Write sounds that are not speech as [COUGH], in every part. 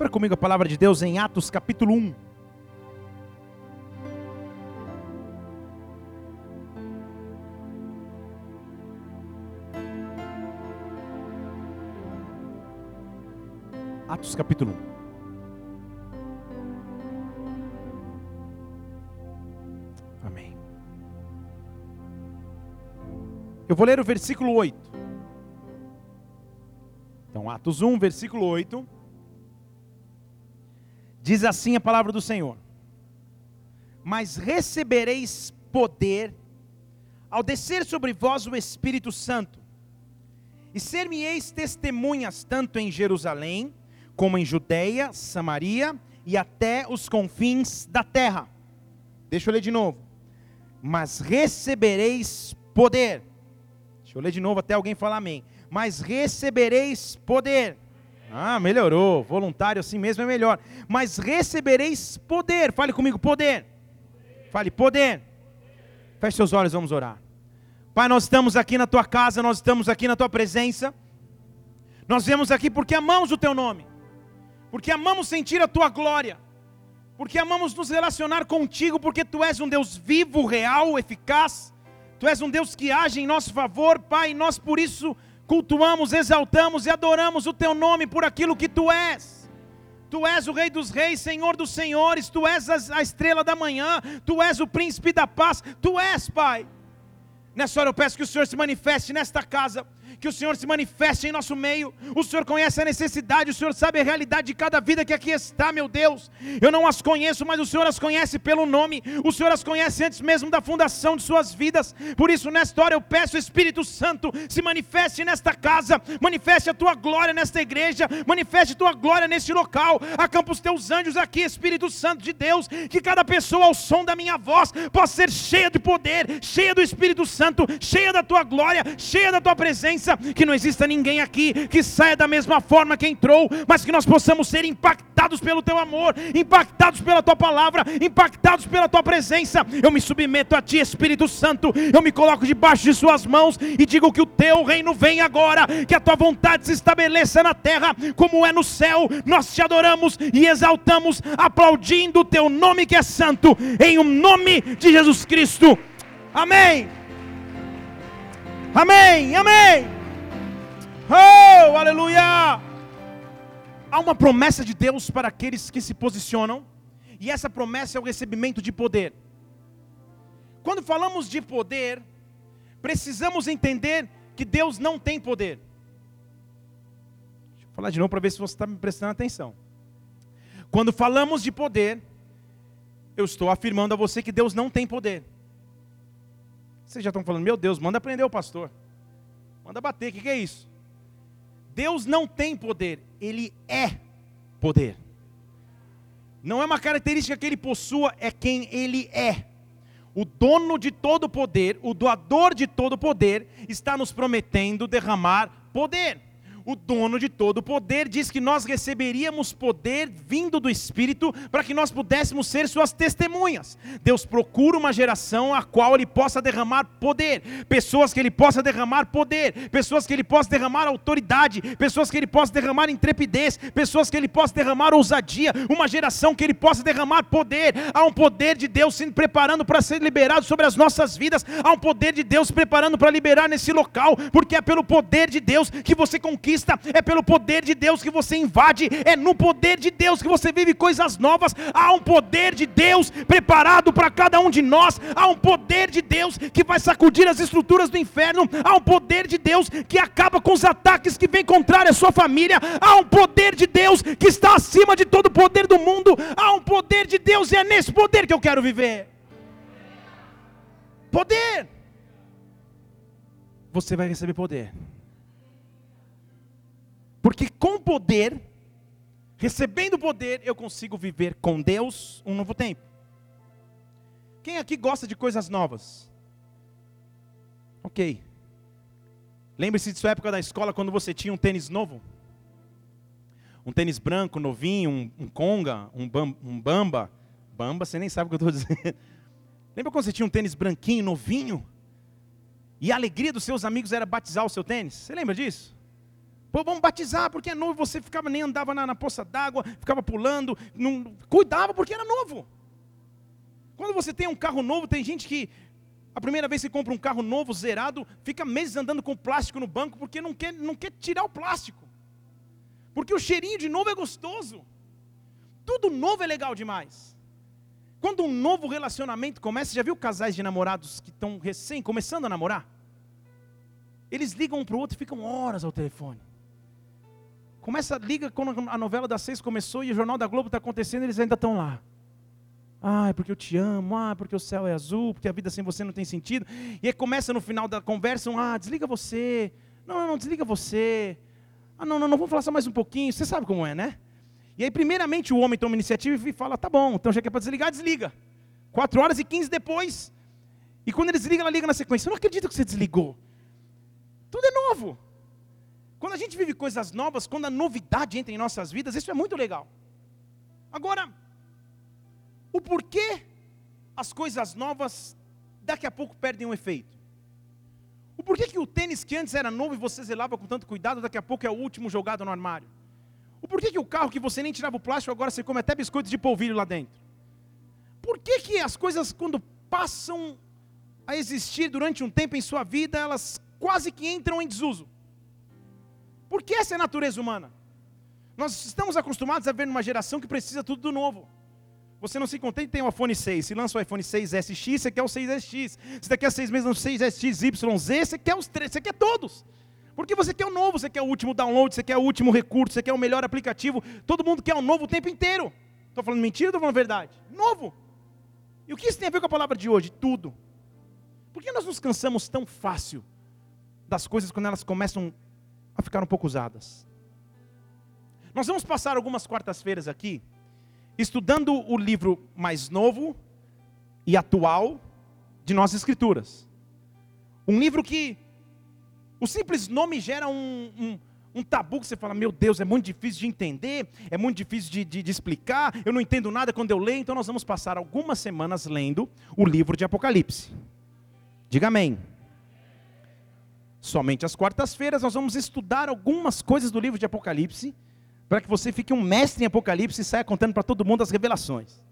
Abra comigo a palavra de Deus em Atos capítulo 1. Atos capítulo 1. Amém. Eu vou ler o versículo 8. Então, Atos 1, versículo 8. Diz assim a palavra do Senhor: Mas recebereis poder ao descer sobre vós o Espírito Santo, e ser-me-eis testemunhas tanto em Jerusalém, como em Judeia, Samaria e até os confins da terra. Deixa eu ler de novo. Mas recebereis poder. Deixa eu ler de novo até alguém falar amém. Mas recebereis poder. Ah, melhorou. Voluntário assim mesmo é melhor. Mas recebereis poder. Fale comigo, poder. Fale, poder. Feche seus olhos, vamos orar. Pai, nós estamos aqui na tua casa, nós estamos aqui na tua presença. Nós viemos aqui porque amamos o teu nome. Porque amamos sentir a tua glória. Porque amamos nos relacionar contigo, porque tu és um Deus vivo, real, eficaz. Tu és um Deus que age em nosso favor, Pai, e nós por isso cultuamos, exaltamos e adoramos o teu nome por aquilo que tu és. Tu és o Rei dos Reis, Senhor dos Senhores, tu és a estrela da manhã, tu és o príncipe da paz, tu és, Pai. Nessa hora eu peço que o Senhor se manifeste nesta casa que o Senhor se manifeste em nosso meio. O Senhor conhece a necessidade, o Senhor sabe a realidade de cada vida que aqui está, meu Deus. Eu não as conheço, mas o Senhor as conhece pelo nome. O Senhor as conhece antes mesmo da fundação de suas vidas. Por isso, nesta hora eu peço, Espírito Santo, se manifeste nesta casa, manifeste a tua glória nesta igreja, manifeste a tua glória neste local. Acampa os teus anjos aqui, Espírito Santo de Deus, que cada pessoa ao som da minha voz possa ser cheia de poder, cheia do Espírito Santo, cheia da tua glória, cheia da tua presença que não exista ninguém aqui que saia da mesma forma que entrou, mas que nós possamos ser impactados pelo teu amor, impactados pela tua palavra, impactados pela tua presença. Eu me submeto a ti, Espírito Santo, eu me coloco debaixo de suas mãos e digo que o teu reino vem agora, que a tua vontade se estabeleça na terra como é no céu. Nós te adoramos e exaltamos, aplaudindo o teu nome que é santo, em o nome de Jesus Cristo. Amém. Amém. Amém. Oh, aleluia! Há uma promessa de Deus para aqueles que se posicionam, e essa promessa é o recebimento de poder. Quando falamos de poder, precisamos entender que Deus não tem poder. Deixa eu falar de novo para ver se você está me prestando atenção. Quando falamos de poder, eu estou afirmando a você que Deus não tem poder. Vocês já estão falando, meu Deus, manda prender o pastor. Manda bater, o que, que é isso? Deus não tem poder, Ele é poder. Não é uma característica que Ele possua, é quem Ele é. O dono de todo poder, o doador de todo poder, está nos prometendo derramar poder o dono de todo o poder, diz que nós receberíamos poder vindo do Espírito para que nós pudéssemos ser suas testemunhas. Deus procura uma geração a qual Ele possa derramar poder, pessoas que Ele possa derramar poder, pessoas que Ele possa derramar autoridade, pessoas que Ele possa derramar intrepidez, pessoas que Ele possa derramar ousadia, uma geração que Ele possa derramar poder. Há um poder de Deus se preparando para ser liberado sobre as nossas vidas, há um poder de Deus preparando para liberar nesse local, porque é pelo poder de Deus que você conquista conquista, é pelo poder de Deus que você invade, é no poder de Deus que você vive coisas novas. Há um poder de Deus preparado para cada um de nós, há um poder de Deus que vai sacudir as estruturas do inferno, há um poder de Deus que acaba com os ataques que vem contrário à sua família, há um poder de Deus que está acima de todo o poder do mundo, há um poder de Deus e é nesse poder que eu quero viver. Poder. Você vai receber poder. Porque com poder, recebendo poder, eu consigo viver com Deus um novo tempo. Quem aqui gosta de coisas novas? Ok. Lembre-se de sua época da escola quando você tinha um tênis novo? Um tênis branco, novinho, um, um conga, um, bam, um bamba. Bamba, você nem sabe o que eu estou [LAUGHS] dizendo. Lembra quando você tinha um tênis branquinho, novinho? E a alegria dos seus amigos era batizar o seu tênis? Você lembra disso? Pô, vamos batizar, porque é novo, você ficava nem andava na, na poça d'água, ficava pulando, não, cuidava porque era novo. Quando você tem um carro novo, tem gente que a primeira vez que compra um carro novo, zerado, fica meses andando com plástico no banco porque não quer, não quer tirar o plástico. Porque o cheirinho de novo é gostoso. Tudo novo é legal demais. Quando um novo relacionamento começa, já viu casais de namorados que estão recém começando a namorar? Eles ligam um para o outro e ficam horas ao telefone. Começa, liga quando a novela das seis começou e o Jornal da Globo está acontecendo, eles ainda estão lá. Ah, é porque eu te amo, ah, porque o céu é azul, porque a vida sem você não tem sentido. E aí começa no final da conversa, um, ah, desliga você. Não, não, não, desliga você. Ah, não, não, não, vamos falar só mais um pouquinho. Você sabe como é, né? E aí, primeiramente, o homem toma iniciativa e fala, tá bom, então já que é para desligar, desliga. Quatro horas e quinze depois. E quando ele desliga, ela liga na sequência. Eu não acredito que você desligou. Tudo é novo. Quando a gente vive coisas novas, quando a novidade entra em nossas vidas, isso é muito legal. Agora, o porquê as coisas novas daqui a pouco perdem o efeito? O porquê que o tênis que antes era novo e você zelava com tanto cuidado, daqui a pouco é o último jogado no armário? O porquê que o carro que você nem tirava o plástico, agora você come até biscoitos de polvilho lá dentro? Por que, que as coisas, quando passam a existir durante um tempo em sua vida, elas quase que entram em desuso? Porque essa é a natureza humana. Nós estamos acostumados a ver numa geração que precisa tudo do novo. Você não se contente tem um iPhone 6. Se lança o iPhone 6SX, você quer o 6SX. Se daqui a seis meses não 6SX, YZ, você quer os três, você quer todos. Porque você quer o novo, você quer o último download, você quer o último recurso, você quer o melhor aplicativo. Todo mundo quer o novo o tempo inteiro. Estou falando mentira ou estou falando verdade? Novo. E o que isso tem a ver com a palavra de hoje? Tudo. Por que nós nos cansamos tão fácil das coisas quando elas começam a ficar um pouco usadas. Nós vamos passar algumas quartas-feiras aqui estudando o livro mais novo e atual de nossas escrituras. Um livro que o simples nome gera um, um, um, tabu que você fala, meu Deus, é muito difícil de entender, é muito difícil de, de, de explicar, eu não entendo nada quando eu leio, então nós vamos passar algumas semanas lendo o livro de Apocalipse. Diga amém. Somente às quartas-feiras nós vamos estudar algumas coisas do livro de Apocalipse, para que você fique um mestre em Apocalipse e saia contando para todo mundo as revelações.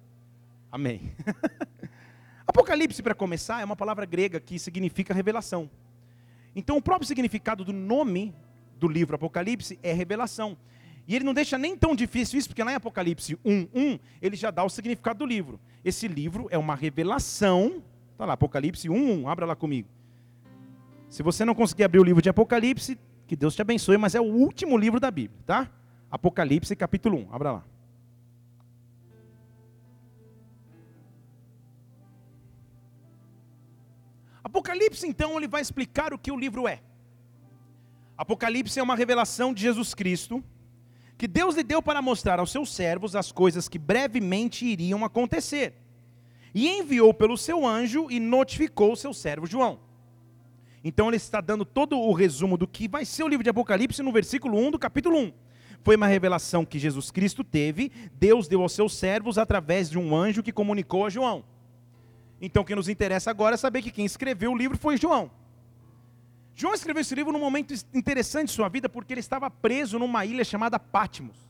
Amém. [LAUGHS] Apocalipse, para começar, é uma palavra grega que significa revelação. Então, o próprio significado do nome do livro Apocalipse é revelação. E ele não deixa nem tão difícil isso, porque lá em Apocalipse 1:1, ele já dá o significado do livro. Esse livro é uma revelação. Está lá, Apocalipse 1:1, abra lá comigo. Se você não conseguir abrir o livro de Apocalipse, que Deus te abençoe, mas é o último livro da Bíblia, tá? Apocalipse capítulo 1, abra lá. Apocalipse, então, ele vai explicar o que o livro é. Apocalipse é uma revelação de Jesus Cristo, que Deus lhe deu para mostrar aos seus servos as coisas que brevemente iriam acontecer. E enviou pelo seu anjo e notificou o seu servo João. Então ele está dando todo o resumo do que vai ser o livro de Apocalipse no versículo 1 do capítulo 1. Foi uma revelação que Jesus Cristo teve, Deus deu aos seus servos através de um anjo que comunicou a João. Então o que nos interessa agora é saber que quem escreveu o livro foi João. João escreveu esse livro num momento interessante de sua vida porque ele estava preso numa ilha chamada Patmos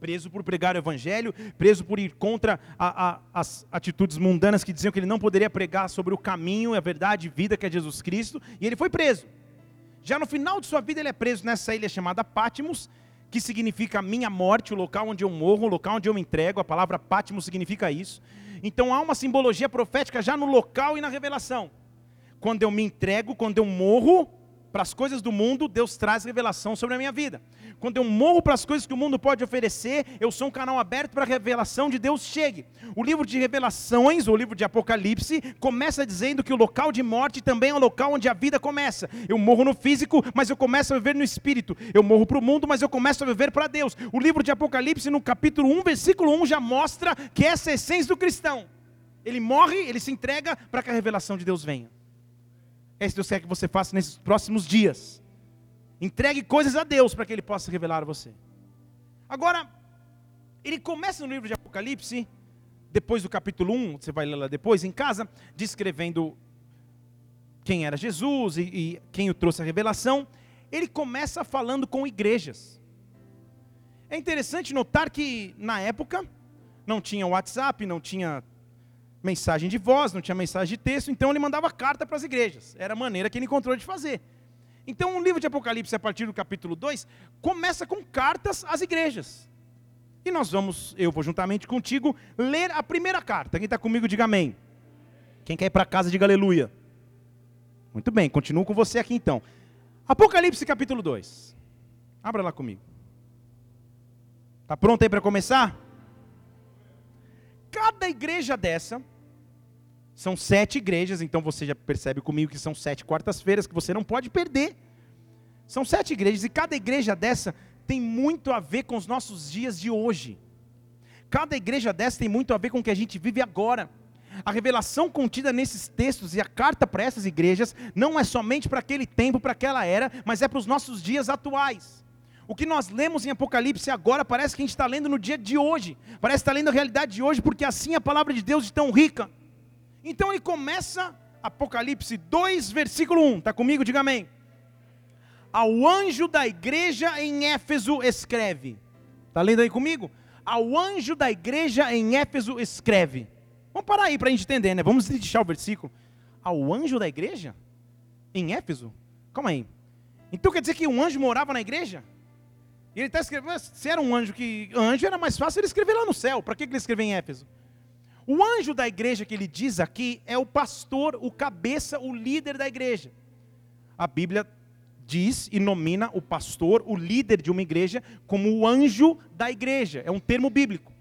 preso por pregar o evangelho, preso por ir contra a, a, as atitudes mundanas que diziam que ele não poderia pregar sobre o caminho, a verdade e vida que é Jesus Cristo, e ele foi preso. Já no final de sua vida, ele é preso nessa ilha chamada Patmos, que significa minha morte, o local onde eu morro, o local onde eu me entrego. A palavra Patmos significa isso. Então há uma simbologia profética já no local e na revelação. Quando eu me entrego, quando eu morro, para as coisas do mundo, Deus traz revelação sobre a minha vida. Quando eu morro para as coisas que o mundo pode oferecer, eu sou um canal aberto para a revelação de Deus chegue. O livro de Revelações, o livro de Apocalipse, começa dizendo que o local de morte também é o local onde a vida começa. Eu morro no físico, mas eu começo a viver no espírito. Eu morro para o mundo, mas eu começo a viver para Deus. O livro de Apocalipse, no capítulo 1, versículo 1, já mostra que essa é a essência do cristão. Ele morre, ele se entrega para que a revelação de Deus venha. É isso que Deus quer que você faça nesses próximos dias. Entregue coisas a Deus para que Ele possa revelar a você. Agora, ele começa no livro de Apocalipse, depois do capítulo 1, você vai ler lá depois em casa, descrevendo quem era Jesus e, e quem o trouxe a revelação. ele começa falando com igrejas. É interessante notar que na época não tinha WhatsApp, não tinha mensagem de voz, não tinha mensagem de texto, então ele mandava carta para as igrejas. Era a maneira que ele encontrou de fazer. Então o livro de Apocalipse, a partir do capítulo 2, começa com cartas às igrejas. E nós vamos, eu vou juntamente contigo, ler a primeira carta. Quem está comigo, diga amém. Quem quer ir para casa, diga aleluia. Muito bem, continuo com você aqui então. Apocalipse capítulo 2. Abra lá comigo. Está pronto aí para começar? Cada igreja dessa, são sete igrejas, então você já percebe comigo que são sete quartas-feiras que você não pode perder. São sete igrejas e cada igreja dessa tem muito a ver com os nossos dias de hoje. Cada igreja dessa tem muito a ver com o que a gente vive agora. A revelação contida nesses textos e a carta para essas igrejas não é somente para aquele tempo, para aquela era, mas é para os nossos dias atuais. O que nós lemos em Apocalipse agora parece que a gente está lendo no dia de hoje, parece estar tá lendo a realidade de hoje, porque assim a palavra de Deus é tão rica. Então ele começa, Apocalipse 2, versículo 1, está comigo? Diga amém. Ao anjo da igreja em Éfeso escreve. Está lendo aí comigo? Ao anjo da igreja em Éfeso escreve. Vamos parar aí para a gente entender, né? Vamos deixar o versículo. Ao anjo da igreja? Em Éfeso? Calma aí. Então quer dizer que um anjo morava na igreja? E ele está escrevendo, se era um anjo que. Anjo era mais fácil ele escrever lá no céu. Para que ele escreveu em Éfeso? O anjo da igreja que ele diz aqui é o pastor, o cabeça, o líder da igreja. A Bíblia diz e nomina o pastor, o líder de uma igreja, como o anjo da igreja. É um termo bíblico.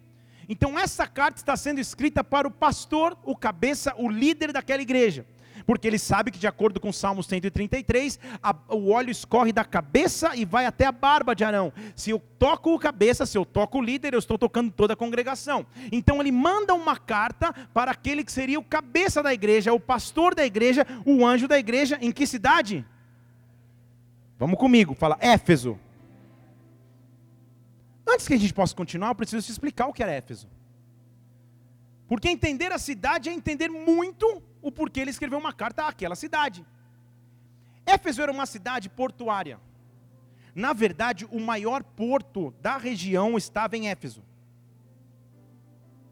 Então essa carta está sendo escrita para o pastor, o cabeça, o líder daquela igreja. Porque ele sabe que, de acordo com Salmos 133, a, o óleo escorre da cabeça e vai até a barba de Arão. Se eu toco o cabeça, se eu toco o líder, eu estou tocando toda a congregação. Então ele manda uma carta para aquele que seria o cabeça da igreja, o pastor da igreja, o anjo da igreja. Em que cidade? Vamos comigo, fala Éfeso. Antes que a gente possa continuar, eu preciso te explicar o que era Éfeso. Porque entender a cidade é entender muito o porquê ele escreveu uma carta àquela cidade. Éfeso era uma cidade portuária. Na verdade, o maior porto da região estava em Éfeso.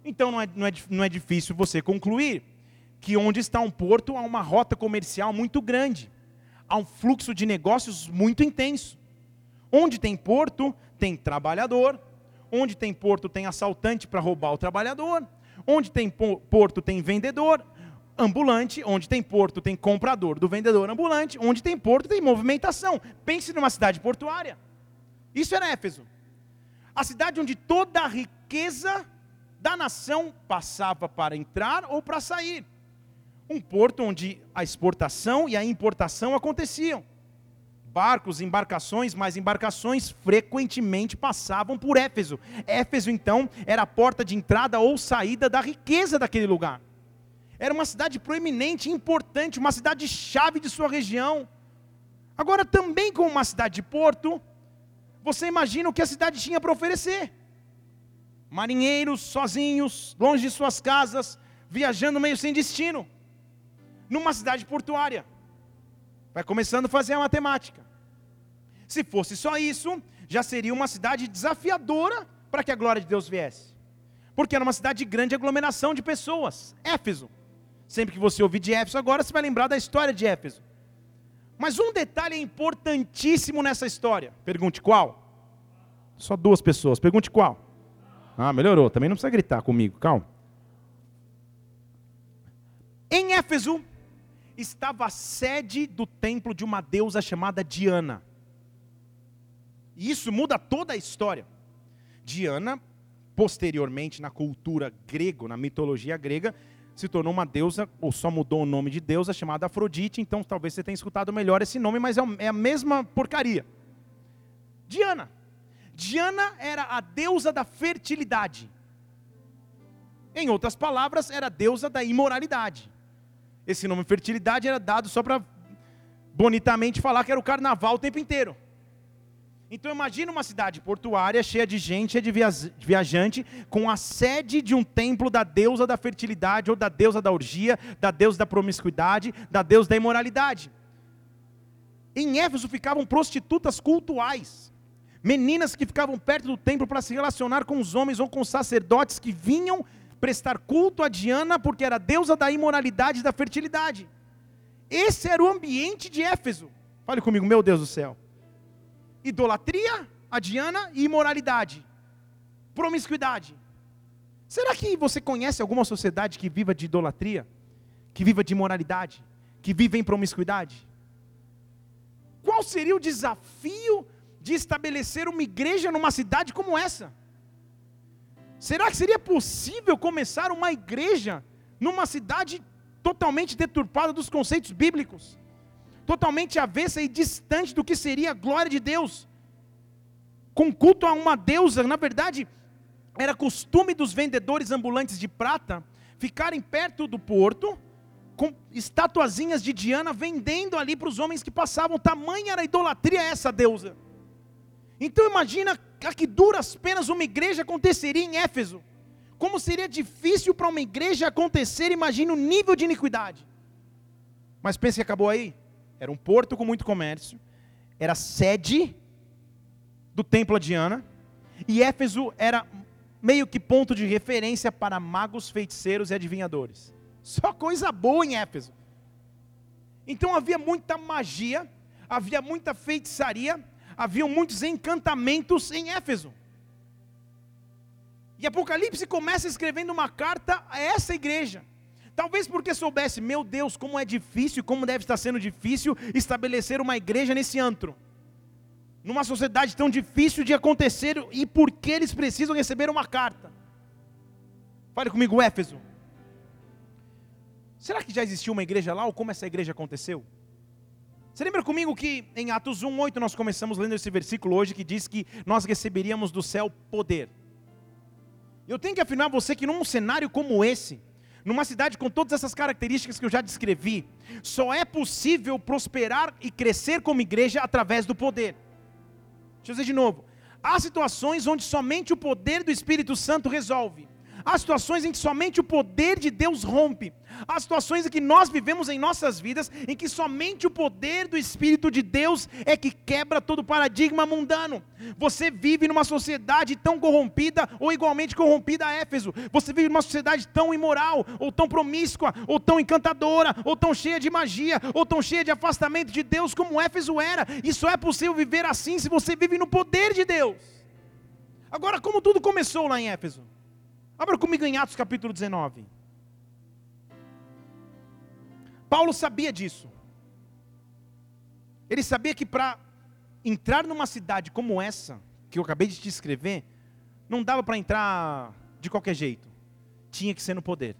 Então não é, não é, não é difícil você concluir que onde está um porto há uma rota comercial muito grande, há um fluxo de negócios muito intenso. Onde tem porto, tem trabalhador. Onde tem porto, tem assaltante para roubar o trabalhador. Onde tem porto, tem vendedor ambulante. Onde tem porto, tem comprador do vendedor ambulante. Onde tem porto, tem movimentação. Pense numa cidade portuária. Isso era Éfeso. A cidade onde toda a riqueza da nação passava para entrar ou para sair. Um porto onde a exportação e a importação aconteciam barcos, embarcações, mas embarcações frequentemente passavam por Éfeso. Éfeso, então, era a porta de entrada ou saída da riqueza daquele lugar. Era uma cidade proeminente, importante, uma cidade chave de sua região. Agora, também como uma cidade de porto, você imagina o que a cidade tinha para oferecer. Marinheiros sozinhos, longe de suas casas, viajando meio sem destino, numa cidade portuária. Vai começando a fazer a matemática. Se fosse só isso, já seria uma cidade desafiadora para que a glória de Deus viesse. Porque era uma cidade de grande aglomeração de pessoas. Éfeso. Sempre que você ouvir de Éfeso agora, você vai lembrar da história de Éfeso. Mas um detalhe é importantíssimo nessa história. Pergunte qual? Só duas pessoas. Pergunte qual? Ah, melhorou. Também não precisa gritar comigo. Calma. Em Éfeso, estava a sede do templo de uma deusa chamada Diana. E isso muda toda a história. Diana, posteriormente na cultura grega, na mitologia grega, se tornou uma deusa, ou só mudou o nome de deusa, chamada Afrodite. Então talvez você tenha escutado melhor esse nome, mas é, é a mesma porcaria. Diana. Diana era a deusa da fertilidade. Em outras palavras, era a deusa da imoralidade. Esse nome fertilidade era dado só para bonitamente falar que era o carnaval o tempo inteiro. Então imagina uma cidade portuária cheia de gente, cheia de viajante, com a sede de um templo da deusa da fertilidade, ou da deusa da orgia, da deusa da promiscuidade, da deusa da imoralidade. em Éfeso ficavam prostitutas cultuais, meninas que ficavam perto do templo para se relacionar com os homens ou com os sacerdotes que vinham prestar culto a Diana, porque era deusa da imoralidade e da fertilidade. Esse era o ambiente de Éfeso. Fale comigo, meu Deus do céu. Idolatria a Diana e imoralidade. Promiscuidade. Será que você conhece alguma sociedade que viva de idolatria? Que viva de imoralidade? Que viva em promiscuidade? Qual seria o desafio de estabelecer uma igreja numa cidade como essa? Será que seria possível começar uma igreja numa cidade totalmente deturpada dos conceitos bíblicos? Totalmente avessa e distante do que seria a glória de Deus? Com culto a uma deusa, na verdade, era costume dos vendedores ambulantes de prata ficarem perto do porto, com estatuazinhas de Diana vendendo ali para os homens que passavam. Tamanha era a idolatria essa deusa. Então imagina a que duras penas uma igreja aconteceria em Éfeso. Como seria difícil para uma igreja acontecer, imagina o nível de iniquidade. Mas pense que acabou aí. Era um porto com muito comércio, era sede do templo de Diana, e Éfeso era meio que ponto de referência para magos, feiticeiros e adivinhadores. Só coisa boa em Éfeso. Então havia muita magia, havia muita feitiçaria, haviam muitos encantamentos em Éfeso. E Apocalipse começa escrevendo uma carta a essa igreja. Talvez porque soubesse, meu Deus, como é difícil, como deve estar sendo difícil estabelecer uma igreja nesse antro. Numa sociedade tão difícil de acontecer e por que eles precisam receber uma carta. Fale comigo, Éfeso. Será que já existiu uma igreja lá ou como essa igreja aconteceu? Você lembra comigo que em Atos 1:8 nós começamos lendo esse versículo hoje que diz que nós receberíamos do céu poder. Eu tenho que afirmar a você que num cenário como esse, numa cidade com todas essas características que eu já descrevi, só é possível prosperar e crescer como igreja através do poder. Deixa eu dizer de novo. Há situações onde somente o poder do Espírito Santo resolve. Há situações em que somente o poder de Deus rompe. Há situações em que nós vivemos em nossas vidas em que somente o poder do Espírito de Deus é que quebra todo paradigma mundano. Você vive numa sociedade tão corrompida ou igualmente corrompida a Éfeso. Você vive numa sociedade tão imoral, ou tão promíscua, ou tão encantadora, ou tão cheia de magia, ou tão cheia de afastamento de Deus como Éfeso era. E só é possível viver assim se você vive no poder de Deus. Agora, como tudo começou lá em Éfeso? Abra comigo em Atos capítulo 19. Paulo sabia disso. Ele sabia que para entrar numa cidade como essa, que eu acabei de te escrever, não dava para entrar de qualquer jeito. Tinha que ser no poder.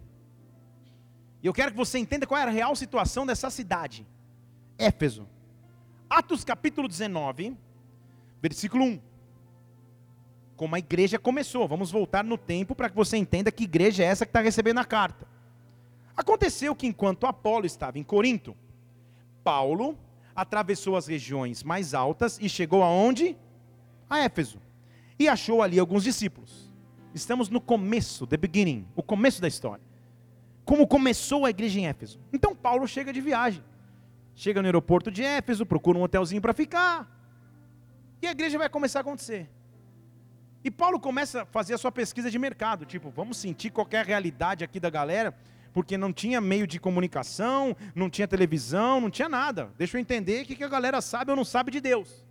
E eu quero que você entenda qual era a real situação dessa cidade. Éfeso. Atos capítulo 19, versículo 1 como a igreja começou. Vamos voltar no tempo para que você entenda que igreja é essa que está recebendo a carta. Aconteceu que enquanto Apolo estava em Corinto, Paulo atravessou as regiões mais altas e chegou aonde? A Éfeso. E achou ali alguns discípulos. Estamos no começo, the beginning, o começo da história. Como começou a igreja em Éfeso. Então Paulo chega de viagem. Chega no aeroporto de Éfeso, procura um hotelzinho para ficar. E a igreja vai começar a acontecer. E Paulo começa a fazer a sua pesquisa de mercado, tipo, vamos sentir qualquer realidade aqui da galera, porque não tinha meio de comunicação, não tinha televisão, não tinha nada. Deixa eu entender o que a galera sabe ou não sabe de Deus.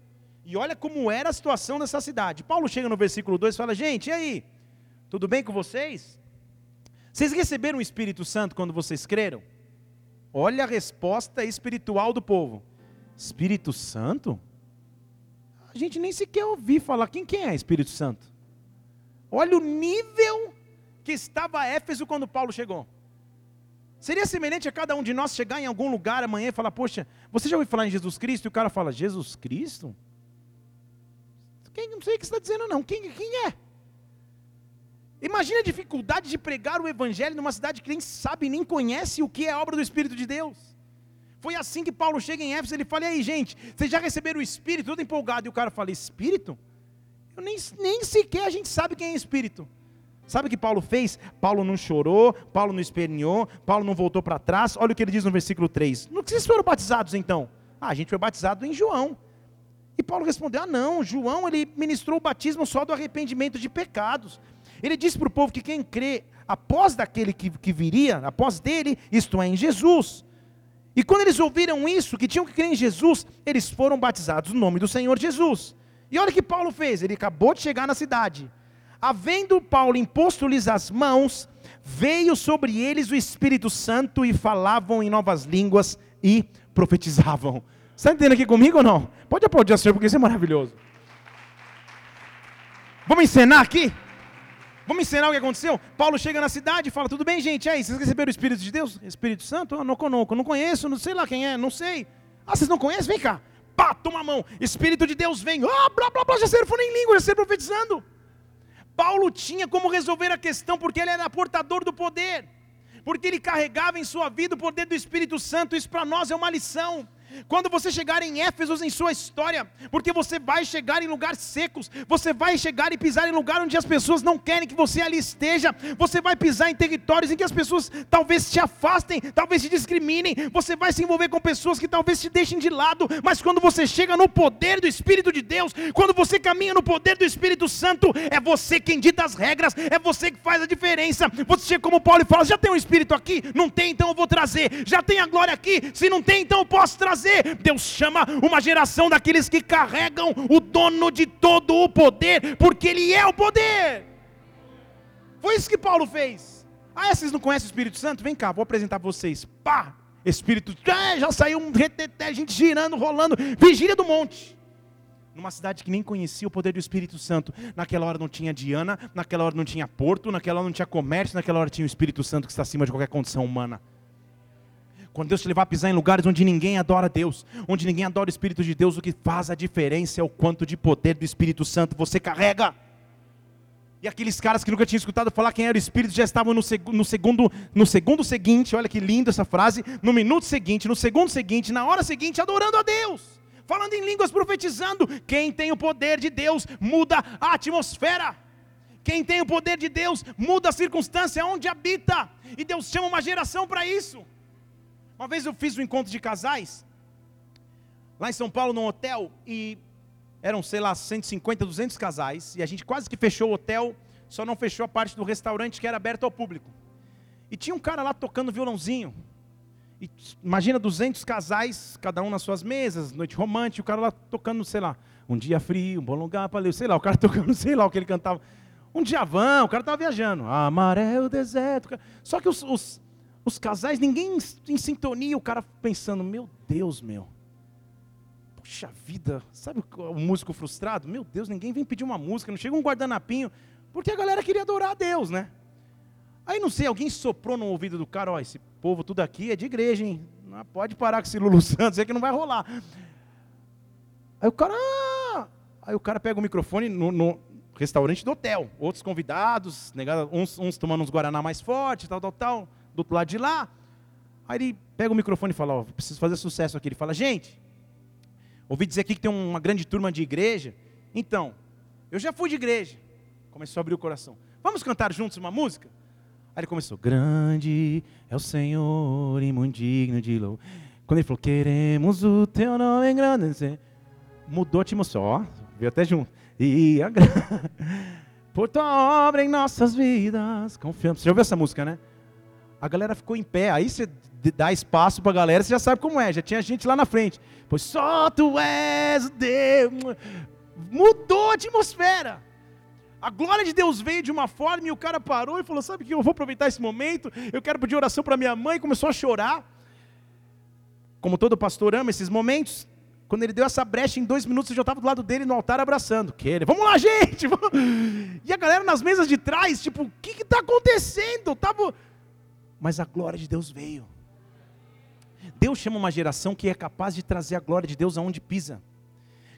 E olha como era a situação dessa cidade. Paulo chega no versículo 2 e fala: Gente, e aí? Tudo bem com vocês? Vocês receberam o Espírito Santo quando vocês creram? Olha a resposta espiritual do povo: Espírito Santo? A gente nem sequer ouvir falar quem, quem é Espírito Santo. Olha o nível que estava Éfeso quando Paulo chegou. Seria semelhante a cada um de nós chegar em algum lugar amanhã e falar: Poxa, você já ouviu falar em Jesus Cristo? E o cara fala: Jesus Cristo? Quem, não sei o que você está dizendo, não. Quem, quem é? Imagina a dificuldade de pregar o Evangelho numa cidade que nem sabe, nem conhece o que é a obra do Espírito de Deus. Foi assim que Paulo chega em Éfeso, ele fala, e aí gente, vocês já receberam o Espírito, todo empolgado, e o cara fala, Espírito? Eu nem, nem sequer a gente sabe quem é Espírito. Sabe o que Paulo fez? Paulo não chorou, Paulo não esperneou, Paulo não voltou para trás. Olha o que ele diz no versículo 3. No que vocês foram batizados então? Ah, a gente foi batizado em João. E Paulo respondeu: Ah, não, João ele ministrou o batismo só do arrependimento de pecados. Ele disse para o povo que quem crê após daquele que, que viria, após dele, isto é, em Jesus. E quando eles ouviram isso, que tinham que crer em Jesus, eles foram batizados no nome do Senhor Jesus. E olha o que Paulo fez: ele acabou de chegar na cidade. Havendo Paulo imposto-lhes as mãos, veio sobre eles o Espírito Santo e falavam em novas línguas e profetizavam. Está entendendo aqui comigo ou não? Pode aplaudir o Senhor, porque isso é maravilhoso. Vamos encenar aqui? Vamos ensinar o que aconteceu? Paulo chega na cidade e fala: Tudo bem, gente? Aí, vocês receberam o Espírito de Deus? Espírito Santo? Ah, não não conheço, não sei lá quem é, não sei. Ah, vocês não conhecem? Vem cá. Pá, toma a mão. Espírito de Deus vem. Ah, blá, blá, blá, já saíram falando em língua, já saíram profetizando. Paulo tinha como resolver a questão porque ele era portador do poder. Porque ele carregava em sua vida o poder do Espírito Santo. Isso para nós é uma lição. Quando você chegar em Éfesos em sua história, porque você vai chegar em lugares secos, você vai chegar e pisar em lugar onde as pessoas não querem que você ali esteja, você vai pisar em territórios em que as pessoas talvez te afastem, talvez te discriminem, você vai se envolver com pessoas que talvez te deixem de lado, mas quando você chega no poder do Espírito de Deus, quando você caminha no poder do Espírito Santo, é você quem dita as regras, é você que faz a diferença. Você chega como Paulo e fala: já tem um Espírito aqui? Não tem, então eu vou trazer. Já tem a glória aqui? Se não tem, então eu posso trazer fazer. Deus chama uma geração daqueles que carregam o dono de todo o poder, porque Ele é o poder. Foi isso que Paulo fez. Ah, vocês não conhecem o Espírito Santo? Vem cá, vou apresentar para vocês. Pá! Espírito, é, já saiu um reteté, gente girando, rolando, vigília do monte. Numa cidade que nem conhecia o poder do Espírito Santo. Naquela hora não tinha Diana, naquela hora não tinha porto, naquela hora não tinha comércio, naquela hora tinha o Espírito Santo que está acima de qualquer condição humana. Quando Deus te levar a pisar em lugares onde ninguém adora Deus, onde ninguém adora o Espírito de Deus, o que faz a diferença é o quanto de poder do Espírito Santo você carrega. E aqueles caras que nunca tinham escutado falar quem era o Espírito já estavam no, seg no, segundo, no segundo seguinte, olha que lindo essa frase, no minuto seguinte, no segundo seguinte, na hora seguinte, adorando a Deus, falando em línguas, profetizando. Quem tem o poder de Deus muda a atmosfera. Quem tem o poder de Deus muda a circunstância onde habita. E Deus chama uma geração para isso. Uma vez eu fiz um encontro de casais, lá em São Paulo, num hotel, e eram, sei lá, 150, 200 casais, e a gente quase que fechou o hotel, só não fechou a parte do restaurante que era aberta ao público. E tinha um cara lá tocando violãozinho. E imagina 200 casais, cada um nas suas mesas, noite romântica, o cara lá tocando, sei lá, um dia frio, um bom lugar para ler, sei lá, o cara [LAUGHS] tocando, sei lá o que ele cantava. Um diavão, o cara estava viajando. Amarelo deserto. Só que os, os, os casais, ninguém em sintonia, o cara pensando, meu Deus, meu. Puxa vida, sabe o músico frustrado? Meu Deus, ninguém vem pedir uma música, não chega um guardanapinho, porque a galera queria adorar a Deus, né? Aí não sei, alguém soprou no ouvido do cara, ó, esse povo tudo aqui é de igreja, hein? Não pode parar com esse Lulu [LAUGHS] Santos, é que não vai rolar. Aí o cara, ah! aí o cara pega o microfone no, no restaurante do hotel, outros convidados, uns, uns tomando uns guaraná mais forte, tal, tal, tal do outro lado de lá. Aí ele pega o microfone e fala: Ó, preciso fazer sucesso aqui. Ele fala: Gente, ouvi dizer aqui que tem uma grande turma de igreja. Então, eu já fui de igreja. Começou a abrir o coração. Vamos cantar juntos uma música? Aí ele começou: Grande é o Senhor e muito digno de louvar. Quando ele falou: Queremos o teu nome engrandecer. Mudou a atmosfera. Ó, veio até junto. E a [LAUGHS] por tua obra em nossas vidas. Confiamos. Você já ouviu essa música, né? A galera ficou em pé. Aí você dá espaço para a galera, você já sabe como é. Já tinha gente lá na frente. Pois só tu és Deus. Mudou a atmosfera. A glória de Deus veio de uma forma e o cara parou e falou: Sabe que eu vou aproveitar esse momento? Eu quero pedir oração para minha mãe. Começou a chorar. Como todo pastor ama esses momentos. Quando ele deu essa brecha, em dois minutos eu já estava do lado dele no altar abraçando. Que ele, vamos lá, gente! E a galera nas mesas de trás, tipo, o que está acontecendo? Tava mas a glória de Deus veio. Deus chama uma geração que é capaz de trazer a glória de Deus aonde pisa.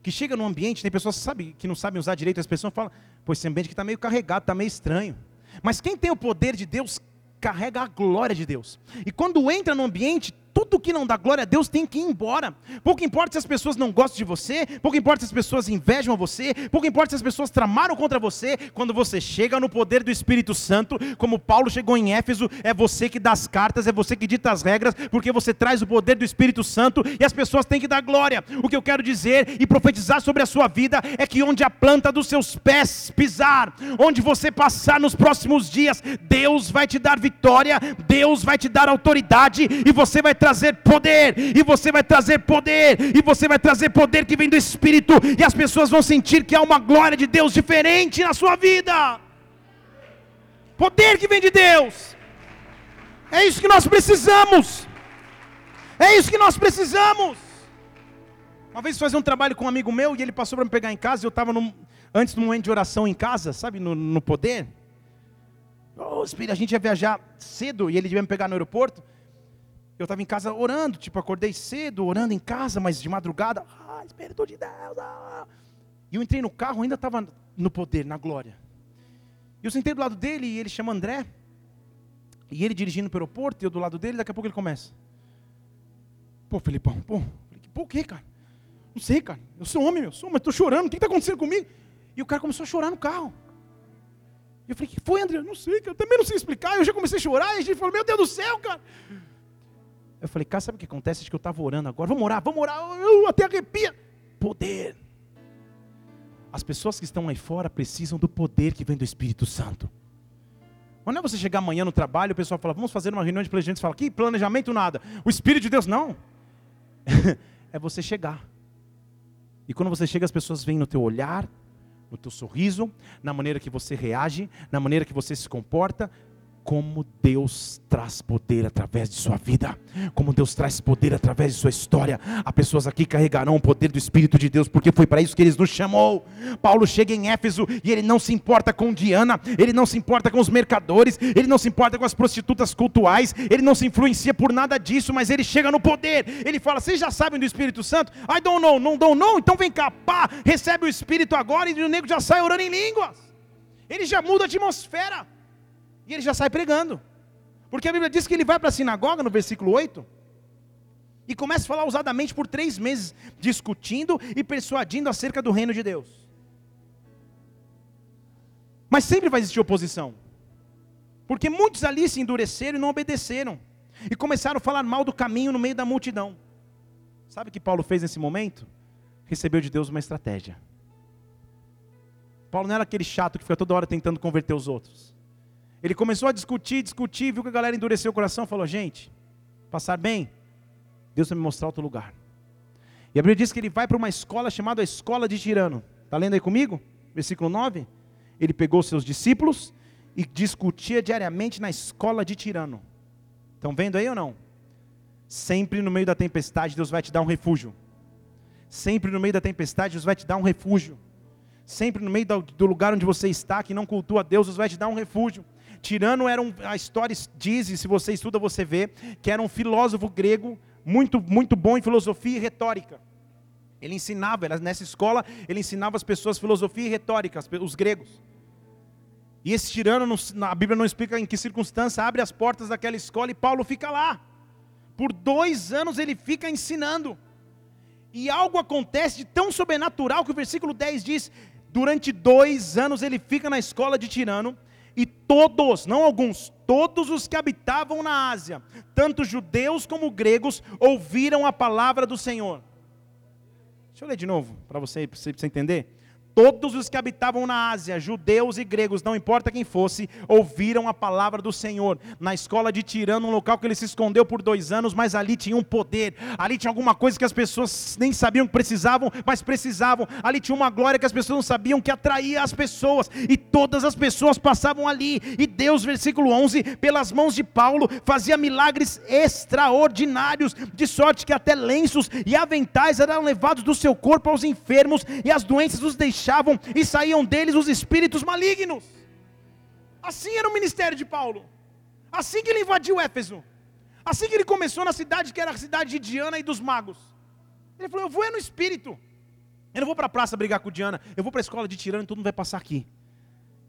Que chega num ambiente, tem pessoas que, sabe, que não sabem usar direito as pessoas falam, pois esse ambiente que está meio carregado, está meio estranho. Mas quem tem o poder de Deus, carrega a glória de Deus. E quando entra no ambiente, tudo que não dá glória a Deus tem que ir embora. Pouco importa se as pessoas não gostam de você, pouco importa se as pessoas invejam você, pouco importa se as pessoas tramaram contra você, quando você chega no poder do Espírito Santo, como Paulo chegou em Éfeso, é você que dá as cartas, é você que dita as regras, porque você traz o poder do Espírito Santo e as pessoas têm que dar glória. O que eu quero dizer e profetizar sobre a sua vida é que onde a planta dos seus pés pisar, onde você passar nos próximos dias, Deus vai te dar vitória, Deus vai te dar autoridade e você vai trazer poder, e você vai trazer poder, e você vai trazer poder que vem do Espírito, e as pessoas vão sentir que há uma glória de Deus diferente na sua vida. Poder que vem de Deus. É isso que nós precisamos. É isso que nós precisamos. Uma vez fazer um trabalho com um amigo meu e ele passou para me pegar em casa. Eu estava antes do momento de oração em casa, sabe, no, no poder. Oh, a gente ia viajar cedo e ele ia me pegar no aeroporto. Eu estava em casa orando, tipo, acordei cedo, orando em casa, mas de madrugada. Ah, Espírito de Deus. Ah. E eu entrei no carro, ainda estava no poder, na glória. E eu sentei do lado dele e ele chama André. E ele dirigindo para o aeroporto, e eu do lado dele, daqui a pouco ele começa. Pô, Felipão, pô, pô, o quê, cara? Não sei, cara. Eu sou homem, meu, sou, mas estou chorando. O que está acontecendo comigo? E o cara começou a chorar no carro. E eu falei, que foi, André? Eu não sei, cara. Eu também não sei explicar. Eu já comecei a chorar e a gente falou, meu Deus do céu, cara. Eu falei, cara, sabe o que acontece? Acho que eu estava orando agora. Vamos orar, vamos orar. Eu até arrepia. Poder. As pessoas que estão aí fora precisam do poder que vem do Espírito Santo. Mas não é você chegar amanhã no trabalho o pessoal fala, vamos fazer uma reunião de planejamento. Você fala, que planejamento nada. O Espírito de Deus, não. [LAUGHS] é você chegar. E quando você chega, as pessoas veem no teu olhar, no teu sorriso, na maneira que você reage, na maneira que você se comporta, como Deus traz poder através de sua vida, como Deus traz poder através de sua história. Há pessoas aqui que carregarão o poder do Espírito de Deus, porque foi para isso que Ele nos chamou. Paulo chega em Éfeso e ele não se importa com Diana, ele não se importa com os mercadores, ele não se importa com as prostitutas cultuais, ele não se influencia por nada disso, mas ele chega no poder. Ele fala: Vocês já sabem do Espírito Santo? I don't know, não don't know, então vem cá, pá, recebe o Espírito agora e o nego já sai orando em línguas. Ele já muda a atmosfera. E ele já sai pregando. Porque a Bíblia diz que ele vai para a sinagoga, no versículo 8, e começa a falar ousadamente por três meses, discutindo e persuadindo acerca do reino de Deus. Mas sempre vai existir oposição. Porque muitos ali se endureceram e não obedeceram. E começaram a falar mal do caminho no meio da multidão. Sabe o que Paulo fez nesse momento? Recebeu de Deus uma estratégia. Paulo não era aquele chato que fica toda hora tentando converter os outros. Ele começou a discutir, discutir, viu que a galera endureceu o coração, falou: gente, passar bem, Deus vai me mostrar outro lugar. E a Bíblia diz que ele vai para uma escola chamada a Escola de Tirano. Está lendo aí comigo? Versículo 9. Ele pegou seus discípulos e discutia diariamente na escola de Tirano. Estão vendo aí ou não? Sempre no meio da tempestade, Deus vai te dar um refúgio. Sempre no meio da tempestade, Deus vai te dar um refúgio. Sempre no meio do lugar onde você está, que não cultua Deus, Deus vai te dar um refúgio. Tirano era um, a história diz, e se você estuda você vê, que era um filósofo grego muito, muito bom em filosofia e retórica. Ele ensinava, nessa escola, ele ensinava as pessoas filosofia e retórica, os gregos. E esse tirano, a Bíblia não explica em que circunstância, abre as portas daquela escola e Paulo fica lá. Por dois anos ele fica ensinando. E algo acontece de tão sobrenatural que o versículo 10 diz: durante dois anos ele fica na escola de tirano, e todos, não alguns, todos os que habitavam na Ásia, tanto judeus como gregos, ouviram a palavra do Senhor. Deixa eu ler de novo, para você, você entender. Todos os que habitavam na Ásia, judeus e gregos, não importa quem fosse, ouviram a palavra do Senhor. Na escola de Tirano, um local que ele se escondeu por dois anos, mas ali tinha um poder, ali tinha alguma coisa que as pessoas nem sabiam que precisavam, mas precisavam. Ali tinha uma glória que as pessoas não sabiam que atraía as pessoas, e todas as pessoas passavam ali. E Deus, versículo 11, pelas mãos de Paulo, fazia milagres extraordinários, de sorte que até lenços e aventais eram levados do seu corpo aos enfermos, e as doenças os deixavam e saíam deles os espíritos malignos. Assim era o ministério de Paulo. Assim que ele invadiu Éfeso. Assim que ele começou na cidade que era a cidade de Diana e dos magos. Ele falou: Eu vou é no espírito. Eu não vou para a praça brigar com Diana. Eu vou para a escola de Tirano e todo mundo vai passar aqui.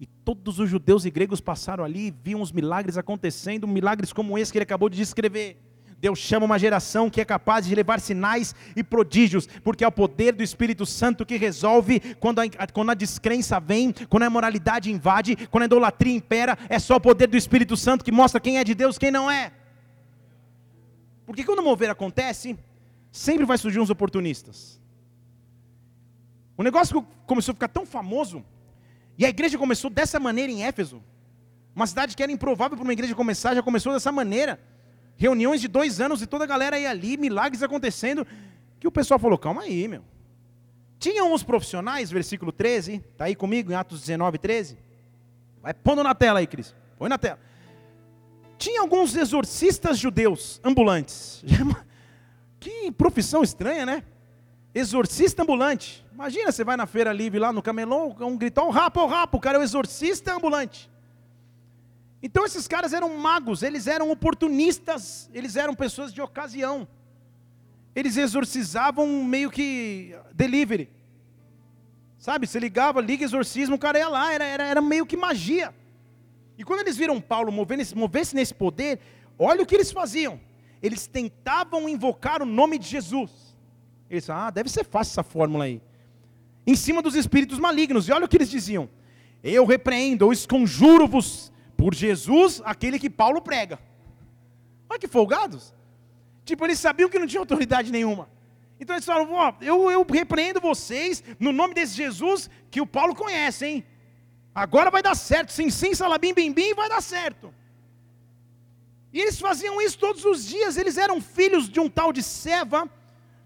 E todos os judeus e gregos passaram ali e viam os milagres acontecendo, milagres como esse que ele acabou de descrever. Deus chama uma geração que é capaz de levar sinais e prodígios, porque é o poder do Espírito Santo que resolve quando a, quando a descrença vem, quando a imoralidade invade, quando a idolatria impera, é só o poder do Espírito Santo que mostra quem é de Deus, quem não é. Porque quando o mover acontece, sempre vai surgir uns oportunistas. O negócio começou a ficar tão famoso, e a igreja começou dessa maneira em Éfeso. Uma cidade que era improvável para uma igreja começar, já começou dessa maneira reuniões de dois anos e toda a galera ia ali, milagres acontecendo, que o pessoal falou: calma aí, meu. Tinham uns profissionais, versículo 13, está aí comigo em Atos 19, 13? Vai pondo na tela aí, Cris. Põe na tela. Tinha alguns exorcistas judeus ambulantes. [LAUGHS] Que profissão estranha, né? Exorcista ambulante. Imagina, você vai na feira livre lá no camelô, um gritão, rapo, rapo, o cara é o exorcista ambulante. Então esses caras eram magos, eles eram oportunistas, eles eram pessoas de ocasião. Eles exorcizavam meio que delivery. Sabe, você ligava, liga exorcismo, o cara ia lá, era, era, era meio que magia. E quando eles viram Paulo mover-se mover nesse poder, olha o que eles faziam. Eles tentavam invocar o nome de Jesus. Eles falaram, ah, deve ser fácil essa fórmula aí. Em cima dos espíritos malignos. E olha o que eles diziam. Eu repreendo, eu esconjuro-vos por Jesus, aquele que Paulo prega. Olha que folgados. Tipo, eles sabiam que não tinha autoridade nenhuma. Então eles falaram: ó, eu, eu repreendo vocês no nome desse Jesus que o Paulo conhece, hein? Agora vai dar certo, sim, sim, salabim, bim, bim, vai dar certo. E eles faziam isso todos os dias, eles eram filhos de um tal de Seva,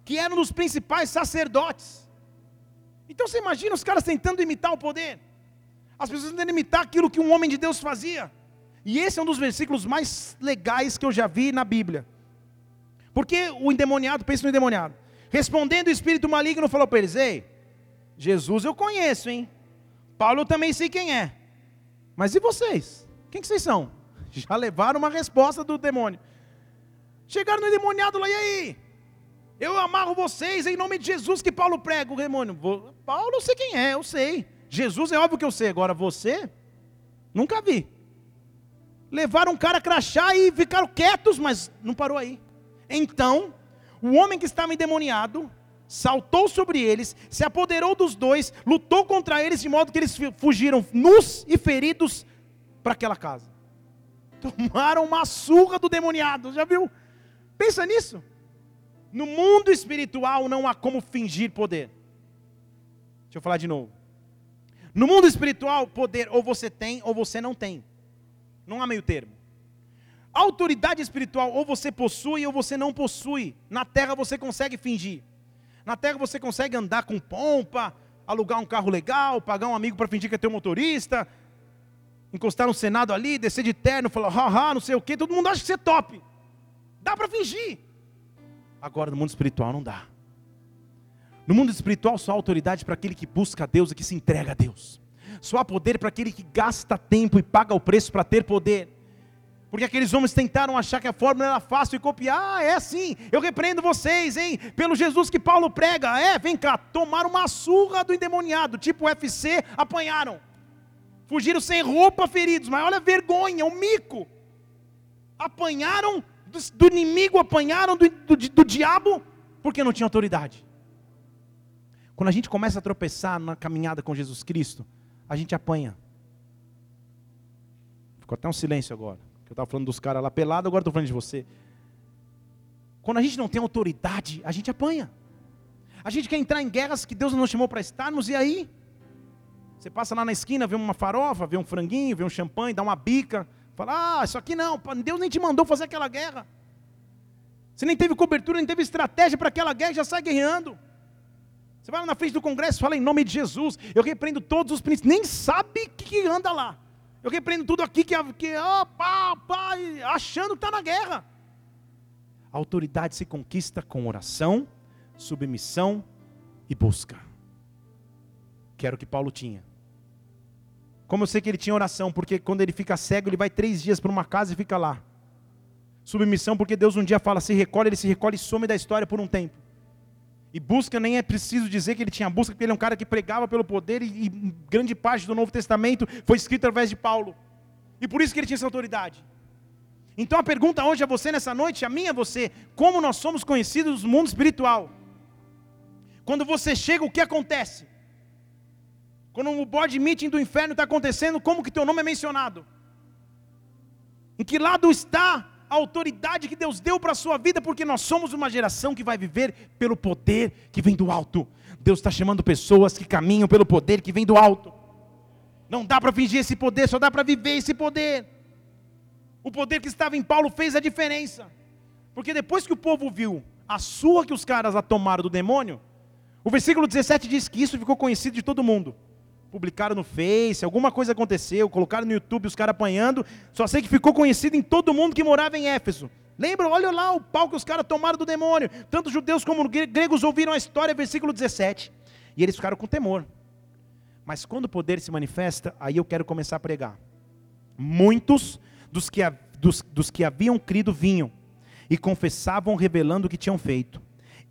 que era um dos principais sacerdotes. Então você imagina os caras tentando imitar o poder. As pessoas tentando imitar aquilo que um homem de Deus fazia. E esse é um dos versículos mais legais que eu já vi na Bíblia. Porque o endemoniado, pensa no endemoniado. Respondendo o espírito maligno, falou para eles: Ei, Jesus eu conheço, hein? Paulo eu também sei quem é. Mas e vocês? Quem que vocês são? [LAUGHS] Já levaram uma resposta do demônio. Chegaram no endemoniado lá, e aí? Eu amarro vocês em nome de Jesus que Paulo prega. O demônio, Paulo eu sei quem é, eu sei. Jesus é óbvio que eu sei, agora você, nunca vi. Levaram um cara crachá e ficaram quietos, mas não parou aí. Então, o homem que estava endemoniado saltou sobre eles, se apoderou dos dois, lutou contra eles, de modo que eles fugiram nus e feridos para aquela casa. Tomaram uma surra do demoniado, já viu? Pensa nisso. No mundo espiritual não há como fingir poder. Deixa eu falar de novo. No mundo espiritual, poder ou você tem ou você não tem. Não há meio termo. Autoridade espiritual, ou você possui ou você não possui. Na terra você consegue fingir. Na terra você consegue andar com pompa, alugar um carro legal, pagar um amigo para fingir que é teu motorista, encostar no Senado ali, descer de terno, falar, haha, não sei o quê. Todo mundo acha que você é top. Dá para fingir. Agora no mundo espiritual não dá. No mundo espiritual só há autoridade para aquele que busca a Deus e que se entrega a Deus. Só há poder para aquele que gasta tempo e paga o preço para ter poder. Porque aqueles homens tentaram achar que a fórmula era fácil e copiar. Ah, é assim, eu repreendo vocês, hein? Pelo Jesus que Paulo prega. É, vem cá, tomaram uma surra do endemoniado, tipo UFC, apanharam. Fugiram sem roupa, feridos, mas olha a vergonha, o mico. Apanharam do, do inimigo, apanharam do, do, do diabo, porque não tinha autoridade. Quando a gente começa a tropeçar na caminhada com Jesus Cristo, a gente apanha. Ficou até um silêncio agora. Eu estava falando dos caras lá pelado, agora estou falando de você. Quando a gente não tem autoridade, a gente apanha. A gente quer entrar em guerras que Deus não nos chamou para estarmos, e aí? Você passa lá na esquina, vê uma farofa, vê um franguinho, vê um champanhe, dá uma bica, fala: Ah, isso aqui não, Deus nem te mandou fazer aquela guerra. Você nem teve cobertura, nem teve estratégia para aquela guerra, já sai guerreando. Você vai lá na frente do Congresso, fala em nome de Jesus. Eu repreendo todos os princípios. Nem sabe o que, que anda lá. Eu repreendo tudo aqui que, que achando que está na guerra. A autoridade se conquista com oração, submissão e busca. Que era o que Paulo tinha. Como eu sei que ele tinha oração, porque quando ele fica cego, ele vai três dias para uma casa e fica lá. Submissão, porque Deus um dia fala, se recolhe, ele se recolhe e some da história por um tempo. E busca nem é preciso dizer que ele tinha busca, porque ele é um cara que pregava pelo poder e, e grande parte do Novo Testamento foi escrito através de Paulo. E por isso que ele tinha essa autoridade. Então a pergunta hoje a você nessa noite, a minha a você, como nós somos conhecidos no mundo espiritual? Quando você chega, o que acontece? Quando o board meeting do inferno está acontecendo, como que teu nome é mencionado? Em que lado está a autoridade que Deus deu para a sua vida? Porque nós somos uma geração que vai viver pelo poder que vem do alto. Deus está chamando pessoas que caminham pelo poder que vem do alto. Não dá para fingir esse poder, só dá para viver esse poder. O poder que estava em Paulo fez a diferença. Porque depois que o povo viu a sua que os caras a tomaram do demônio, o versículo 17 diz que isso ficou conhecido de todo mundo publicaram no Face, alguma coisa aconteceu, colocaram no YouTube os caras apanhando. Só sei que ficou conhecido em todo mundo que morava em Éfeso. Lembra? Olha lá o pau que os caras tomaram do demônio. Tanto judeus como gregos ouviram a história, versículo 17. E eles ficaram com temor. Mas quando o poder se manifesta, aí eu quero começar a pregar. Muitos dos que, dos, dos que haviam crido vinham e confessavam, revelando o que tinham feito.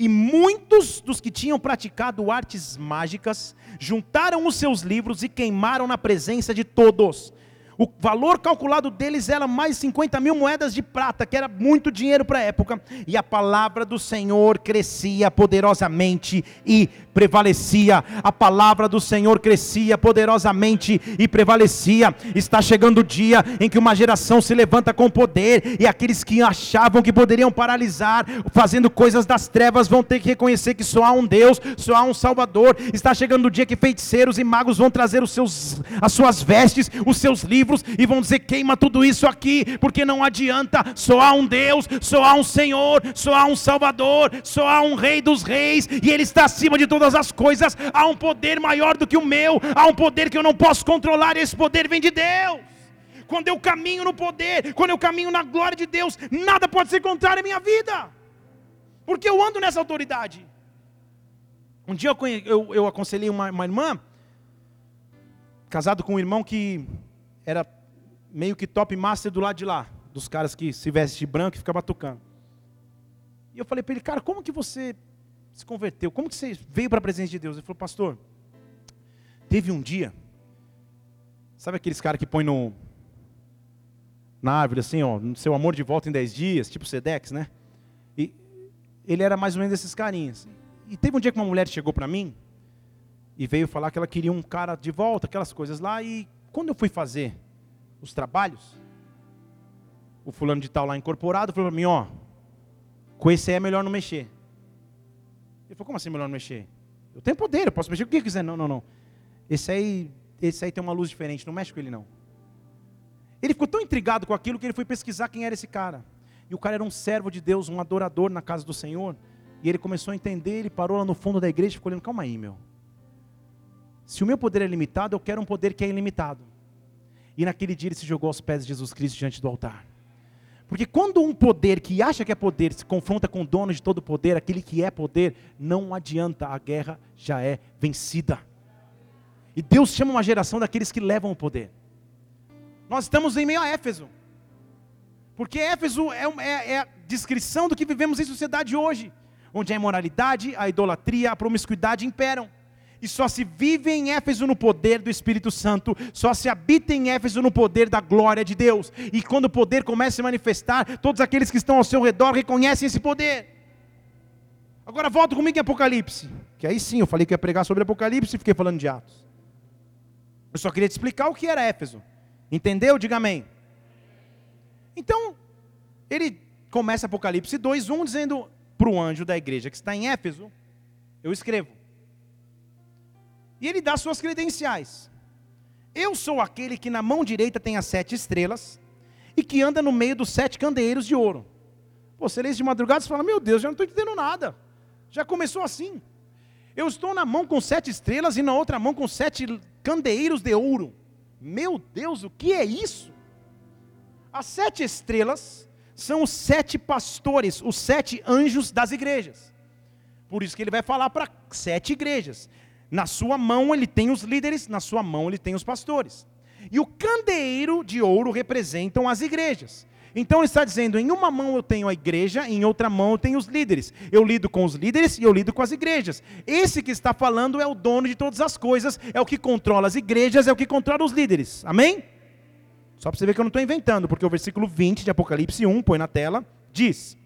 E muitos dos que tinham praticado artes mágicas juntaram os seus livros e queimaram na presença de todos. O valor calculado deles era mais de 50 mil moedas de prata, que era muito dinheiro para a época. E a palavra do Senhor crescia poderosamente e prevalecia. A palavra do Senhor crescia poderosamente e prevalecia. Está chegando o dia em que uma geração se levanta com poder e aqueles que achavam que poderiam paralisar, fazendo coisas das trevas, vão ter que reconhecer que só há um Deus, só há um Salvador. Está chegando o dia que feiticeiros e magos vão trazer os seus, as suas vestes, os seus livros e vão dizer: queima tudo isso aqui, porque não adianta. Só há um Deus, só há um Senhor, só há um Salvador, só há um Rei dos Reis e Ele está acima de todas todas as coisas, há um poder maior do que o meu, há um poder que eu não posso controlar, e esse poder vem de Deus. Quando eu caminho no poder, quando eu caminho na glória de Deus, nada pode ser contrário à minha vida, porque eu ando nessa autoridade. Um dia eu, eu, eu aconselhei uma, uma irmã, casado com um irmão que era meio que top master do lado de lá, dos caras que se veste de branco e fica batucando. E eu falei para ele, cara, como que você se converteu? Como que você veio para a presença de Deus? Ele falou, pastor, teve um dia, sabe aqueles caras que põem no, na árvore assim, ó, seu amor de volta em 10 dias, tipo Sedex, né? E ele era mais ou menos desses carinhas. E teve um dia que uma mulher chegou para mim e veio falar que ela queria um cara de volta, aquelas coisas lá, e quando eu fui fazer os trabalhos, o fulano de tal lá incorporado falou para mim, ó, com esse é melhor não mexer. Ele falou, como assim melhor não mexer? Eu tenho poder, eu posso mexer com o que quiser. Não, não, não. Esse aí, esse aí tem uma luz diferente, não mexe com ele não. Ele ficou tão intrigado com aquilo que ele foi pesquisar quem era esse cara. E o cara era um servo de Deus, um adorador na casa do Senhor. E ele começou a entender, ele parou lá no fundo da igreja e ficou olhando, calma aí, meu. Se o meu poder é limitado, eu quero um poder que é ilimitado. E naquele dia ele se jogou aos pés de Jesus Cristo diante do altar. Porque quando um poder que acha que é poder se confronta com o dono de todo poder, aquele que é poder, não adianta, a guerra já é vencida. E Deus chama uma geração daqueles que levam o poder. Nós estamos em meio a Éfeso. Porque Éfeso é, é, é a descrição do que vivemos em sociedade hoje, onde a imoralidade, a idolatria, a promiscuidade imperam e só se vive em Éfeso no poder do Espírito Santo, só se habita em Éfeso no poder da glória de Deus. E quando o poder começa a se manifestar, todos aqueles que estão ao seu redor reconhecem esse poder. Agora volta comigo em Apocalipse, que aí sim eu falei que ia pregar sobre Apocalipse e fiquei falando de Atos. Eu só queria te explicar o que era Éfeso. Entendeu? Diga amém. Então, ele começa Apocalipse 2:1 dizendo para o anjo da igreja que está em Éfeso, eu escrevo: e ele dá suas credenciais. Eu sou aquele que na mão direita tem as sete estrelas e que anda no meio dos sete candeeiros de ouro. Pô, você lê isso de madrugada e fala: Meu Deus, já não estou entendendo nada. Já começou assim. Eu estou na mão com sete estrelas e na outra mão com sete candeeiros de ouro. Meu Deus, o que é isso? As sete estrelas são os sete pastores, os sete anjos das igrejas. Por isso que ele vai falar para sete igrejas. Na sua mão ele tem os líderes, na sua mão ele tem os pastores. E o candeeiro de ouro representam as igrejas. Então ele está dizendo: em uma mão eu tenho a igreja, em outra mão eu tenho os líderes. Eu lido com os líderes e eu lido com as igrejas. Esse que está falando é o dono de todas as coisas, é o que controla as igrejas, é o que controla os líderes. Amém? Só para você ver que eu não estou inventando, porque o versículo 20 de Apocalipse 1, põe na tela, diz: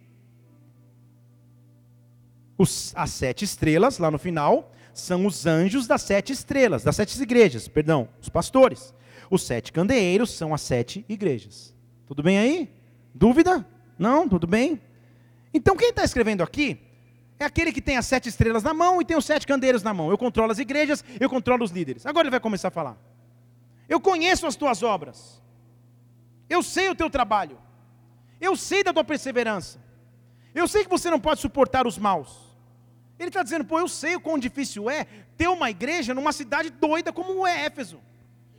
os, as sete estrelas, lá no final, são os anjos das sete estrelas, das sete igrejas, perdão, os pastores. Os sete candeeiros são as sete igrejas. Tudo bem aí? Dúvida? Não? Tudo bem? Então quem está escrevendo aqui é aquele que tem as sete estrelas na mão e tem os sete candeeiros na mão. Eu controlo as igrejas, eu controlo os líderes. Agora ele vai começar a falar. Eu conheço as tuas obras. Eu sei o teu trabalho. Eu sei da tua perseverança. Eu sei que você não pode suportar os maus. Ele está dizendo, pô, eu sei o quão difícil é ter uma igreja numa cidade doida como é Éfeso.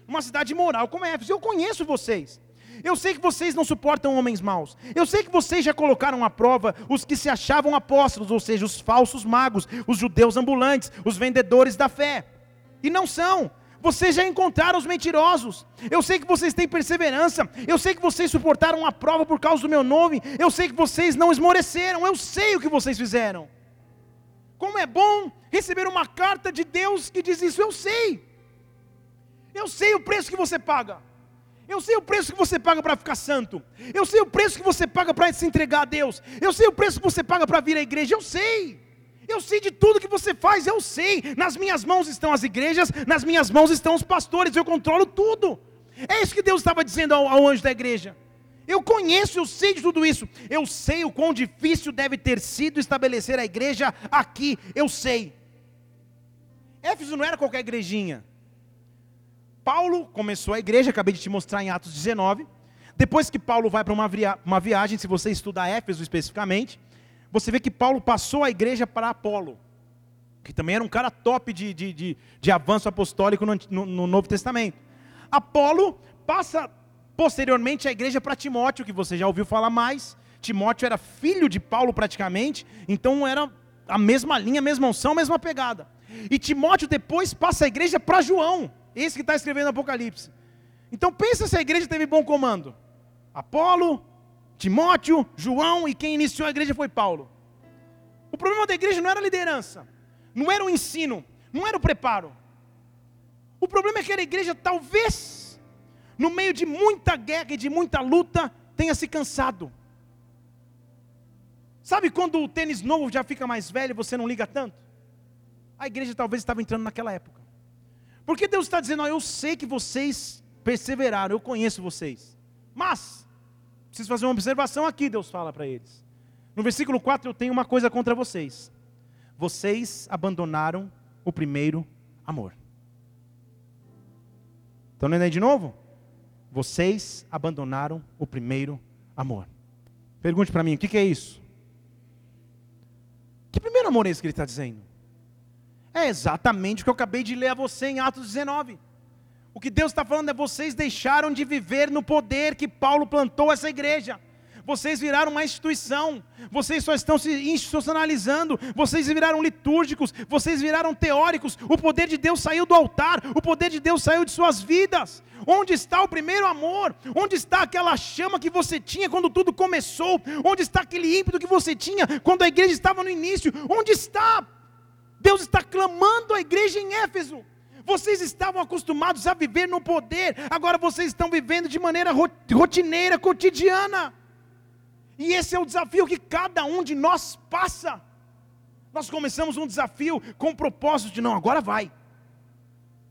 Uma cidade moral como é Éfeso. Eu conheço vocês. Eu sei que vocês não suportam homens maus. Eu sei que vocês já colocaram à prova os que se achavam apóstolos, ou seja, os falsos magos, os judeus ambulantes, os vendedores da fé. E não são. Vocês já encontraram os mentirosos. Eu sei que vocês têm perseverança. Eu sei que vocês suportaram a prova por causa do meu nome. Eu sei que vocês não esmoreceram. Eu sei o que vocês fizeram. Como é bom receber uma carta de Deus que diz isso. Eu sei. Eu sei o preço que você paga. Eu sei o preço que você paga para ficar santo. Eu sei o preço que você paga para se entregar a Deus. Eu sei o preço que você paga para vir à igreja. Eu sei. Eu sei de tudo que você faz, eu sei. Nas minhas mãos estão as igrejas, nas minhas mãos estão os pastores, eu controlo tudo. É isso que Deus estava dizendo ao, ao anjo da igreja. Eu conheço, eu sei de tudo isso. Eu sei o quão difícil deve ter sido estabelecer a igreja aqui. Eu sei. Éfeso não era qualquer igrejinha. Paulo começou a igreja, acabei de te mostrar em Atos 19. Depois que Paulo vai para uma, via uma viagem, se você estudar Éfeso especificamente, você vê que Paulo passou a igreja para Apolo, que também era um cara top de, de, de, de avanço apostólico no, no, no Novo Testamento. Apolo passa posteriormente a igreja para Timóteo, que você já ouviu falar mais. Timóteo era filho de Paulo praticamente, então era a mesma linha, a mesma unção, a mesma pegada. E Timóteo depois passa a igreja para João, esse que está escrevendo Apocalipse. Então pensa se a igreja teve bom comando. Apolo, Timóteo, João e quem iniciou a igreja foi Paulo. O problema da igreja não era a liderança, não era o ensino, não era o preparo. O problema é que a igreja talvez, no meio de muita guerra e de muita luta, tenha se cansado. Sabe quando o tênis novo já fica mais velho e você não liga tanto? A igreja talvez estava entrando naquela época. Porque Deus está dizendo, oh, eu sei que vocês perseveraram, eu conheço vocês. Mas, preciso fazer uma observação aqui, Deus fala para eles. No versículo 4 eu tenho uma coisa contra vocês. Vocês abandonaram o primeiro amor. Estão lendo aí de novo? Vocês abandonaram o primeiro amor. Pergunte para mim, o que, que é isso? Que primeiro amor é esse que ele está dizendo? É exatamente o que eu acabei de ler a você em Atos 19. O que Deus está falando é vocês deixaram de viver no poder que Paulo plantou essa igreja. Vocês viraram uma instituição, vocês só estão se institucionalizando, vocês viraram litúrgicos, vocês viraram teóricos. O poder de Deus saiu do altar, o poder de Deus saiu de suas vidas. Onde está o primeiro amor? Onde está aquela chama que você tinha quando tudo começou? Onde está aquele ímpeto que você tinha quando a igreja estava no início? Onde está? Deus está clamando a igreja em Éfeso. Vocês estavam acostumados a viver no poder, agora vocês estão vivendo de maneira rotineira, cotidiana. E esse é o desafio que cada um de nós passa. Nós começamos um desafio com o propósito de não, agora vai.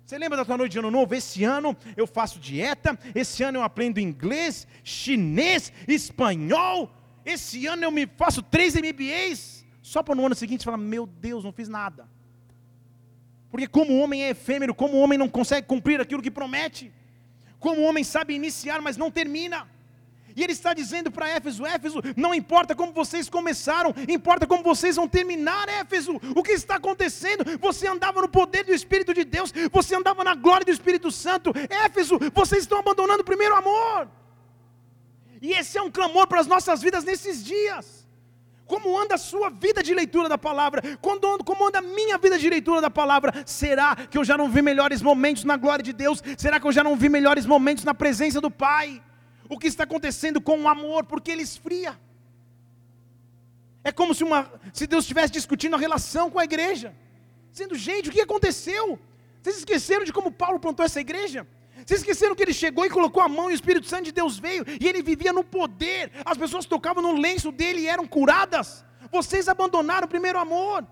Você lembra da tua noite de ano novo? Esse ano eu faço dieta, esse ano eu aprendo inglês, chinês, espanhol, esse ano eu me faço três MBAs. Só para no ano seguinte falar: Meu Deus, não fiz nada. Porque, como o homem é efêmero, como o homem não consegue cumprir aquilo que promete, como o homem sabe iniciar, mas não termina. E ele está dizendo para Éfeso: Éfeso, não importa como vocês começaram, importa como vocês vão terminar, Éfeso. O que está acontecendo? Você andava no poder do Espírito de Deus, você andava na glória do Espírito Santo. Éfeso, vocês estão abandonando o primeiro amor. E esse é um clamor para as nossas vidas nesses dias. Como anda a sua vida de leitura da palavra? Como anda a minha vida de leitura da palavra? Será que eu já não vi melhores momentos na glória de Deus? Será que eu já não vi melhores momentos na presença do Pai? O que está acontecendo com o amor? Porque ele esfria. É como se, uma, se Deus estivesse discutindo a relação com a igreja, dizendo: gente, o que aconteceu? Vocês esqueceram de como Paulo plantou essa igreja? Vocês esqueceram que ele chegou e colocou a mão e o Espírito Santo de Deus veio e ele vivia no poder. As pessoas tocavam no lenço dele e eram curadas. Vocês abandonaram o primeiro amor.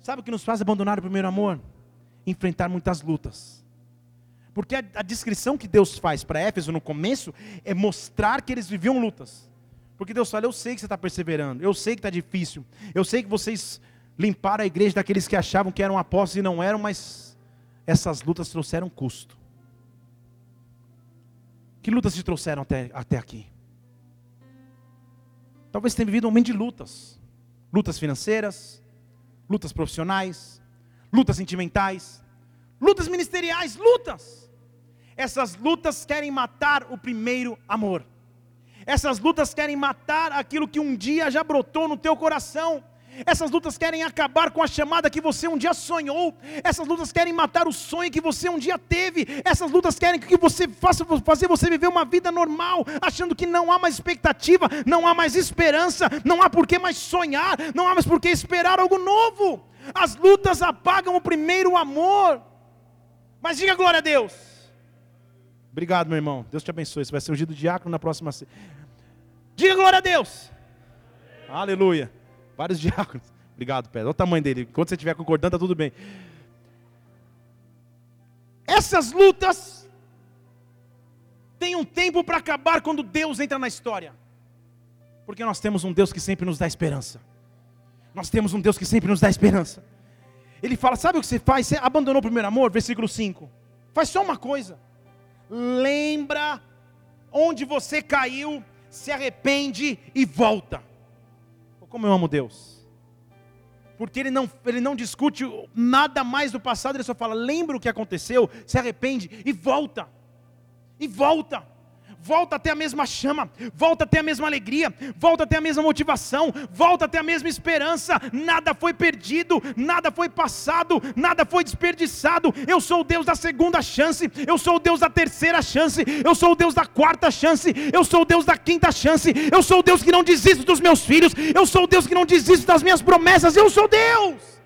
Sabe o que nos faz abandonar o primeiro amor? Enfrentar muitas lutas. Porque a, a descrição que Deus faz para Éfeso no começo é mostrar que eles viviam lutas. Porque Deus fala: Eu sei que você está perseverando, eu sei que está difícil, eu sei que vocês limparam a igreja daqueles que achavam que eram apóstolos e não eram, mas essas lutas trouxeram custo. Que lutas te trouxeram até, até aqui? Talvez tenha vivido um momento de lutas, lutas financeiras, lutas profissionais, lutas sentimentais, lutas ministeriais, lutas. Essas lutas querem matar o primeiro amor. Essas lutas querem matar aquilo que um dia já brotou no teu coração. Essas lutas querem acabar com a chamada que você um dia sonhou. Essas lutas querem matar o sonho que você um dia teve. Essas lutas querem que você faça fazer você viver uma vida normal, achando que não há mais expectativa, não há mais esperança, não há por que mais sonhar, não há mais por que esperar algo novo. As lutas apagam o primeiro amor. Mas diga glória a Deus. Obrigado, meu irmão. Deus te abençoe. Você vai ser ungido diácono na próxima. Diga glória a Deus. Aleluia. Vários [LAUGHS] diáconos. Obrigado, Pedro. Olha o tamanho dele. Enquanto você estiver concordando, está tudo bem. Essas lutas têm um tempo para acabar quando Deus entra na história. Porque nós temos um Deus que sempre nos dá esperança. Nós temos um Deus que sempre nos dá esperança. Ele fala: Sabe o que você faz? Você abandonou o primeiro amor? Versículo 5. Faz só uma coisa lembra onde você caiu, se arrepende e volta. Como eu amo Deus. Porque ele não, ele não discute nada mais do passado, ele só fala: lembra o que aconteceu, se arrepende e volta. E volta volta até a mesma chama, volta até a mesma alegria, volta até a mesma motivação, volta até a mesma esperança. Nada foi perdido, nada foi passado, nada foi desperdiçado. Eu sou o Deus da segunda chance, eu sou o Deus da terceira chance, eu sou o Deus da quarta chance, eu sou o Deus da quinta chance, eu sou o Deus que não desisto dos meus filhos, eu sou o Deus que não desisto das minhas promessas, eu sou Deus.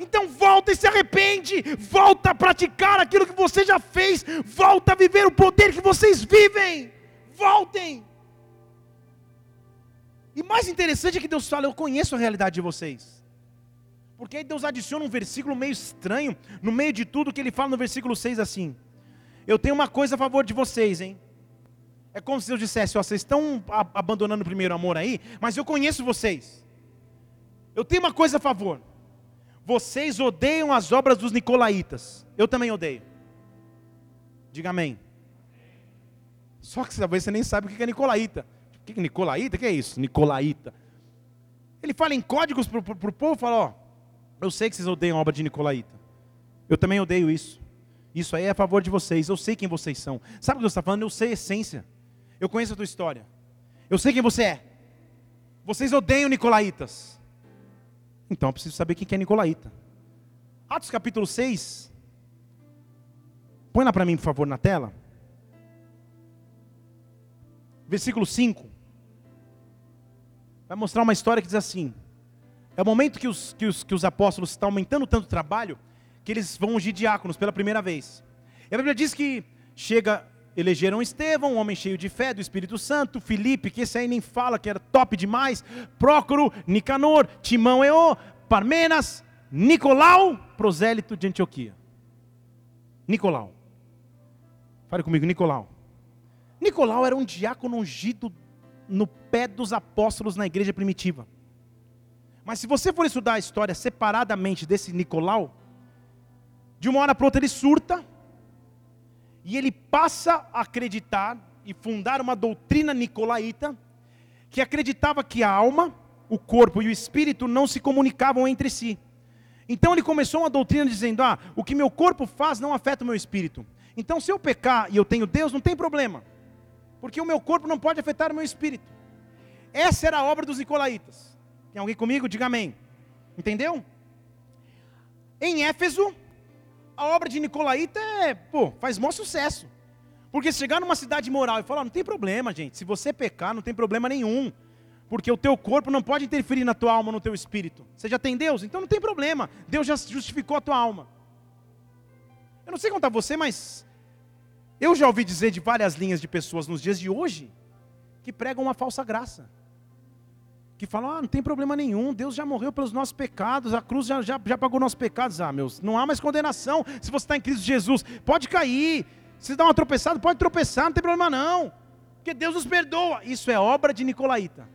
Então volta e se arrepende, volta a praticar aquilo que você já fez, volta a viver o poder que vocês vivem. Voltem. E mais interessante é que Deus fala: Eu conheço a realidade de vocês. Porque aí Deus adiciona um versículo meio estranho, no meio de tudo, que ele fala no versículo 6 assim: Eu tenho uma coisa a favor de vocês, hein? É como se Deus dissesse: ó, Vocês estão abandonando o primeiro amor aí, mas eu conheço vocês. Eu tenho uma coisa a favor. Vocês odeiam as obras dos nicolaítas. Eu também odeio. Diga amém. Só que talvez você nem sabe o que é nicolaíta. O que é nicolaíta? O que é isso? Nicolaíta. Ele fala em códigos para o povo, fala, ó, eu sei que vocês odeiam a obra de nicolaíta. Eu também odeio isso. Isso aí é a favor de vocês. Eu sei quem vocês são. Sabe o que Deus está falando? Eu sei a essência. Eu conheço a tua história. Eu sei quem você é. Vocês odeiam nicolaítas. Então eu preciso saber quem é Nicolaíta. Atos capítulo 6. Põe lá para mim, por favor, na tela. Versículo 5. Vai mostrar uma história que diz assim: É o momento que os, que os, que os apóstolos estão aumentando tanto o trabalho, que eles vão ungir diáconos pela primeira vez. E a Bíblia diz que chega, elegeram Estevão, um homem cheio de fé, do Espírito Santo, Filipe, que esse aí nem fala, que era top demais, Prócoro, Nicanor, Timão Eô, Parmenas, Nicolau, prosélito de Antioquia. Nicolau. Fale comigo, Nicolau. Nicolau era um diácono ungido no pé dos apóstolos na igreja primitiva. Mas se você for estudar a história separadamente desse Nicolau, de uma hora para outra ele surta e ele passa a acreditar e fundar uma doutrina nicolaíta que acreditava que a alma, o corpo e o espírito não se comunicavam entre si. Então ele começou uma doutrina dizendo: "Ah, o que meu corpo faz não afeta o meu espírito. Então se eu pecar e eu tenho Deus, não tem problema porque o meu corpo não pode afetar o meu espírito. Essa era a obra dos nicolaítas. Tem alguém comigo? Diga amém. Entendeu? Em Éfeso, a obra de Nicolaíta é, pô, faz maior sucesso. Porque chegar numa cidade moral e falar, não tem problema, gente, se você pecar, não tem problema nenhum. Porque o teu corpo não pode interferir na tua alma, no teu espírito. Você já tem Deus? Então não tem problema. Deus já justificou a tua alma. Eu não sei contar você, mas eu já ouvi dizer de várias linhas de pessoas nos dias de hoje que pregam uma falsa graça. Que falam, ah, não tem problema nenhum, Deus já morreu pelos nossos pecados, a cruz já, já, já pagou nossos pecados. Ah, meus, não há mais condenação se você está em Cristo Jesus. Pode cair, se dá uma tropeçada, pode tropeçar, não tem problema não. Porque Deus nos perdoa. Isso é obra de Nicolaíta.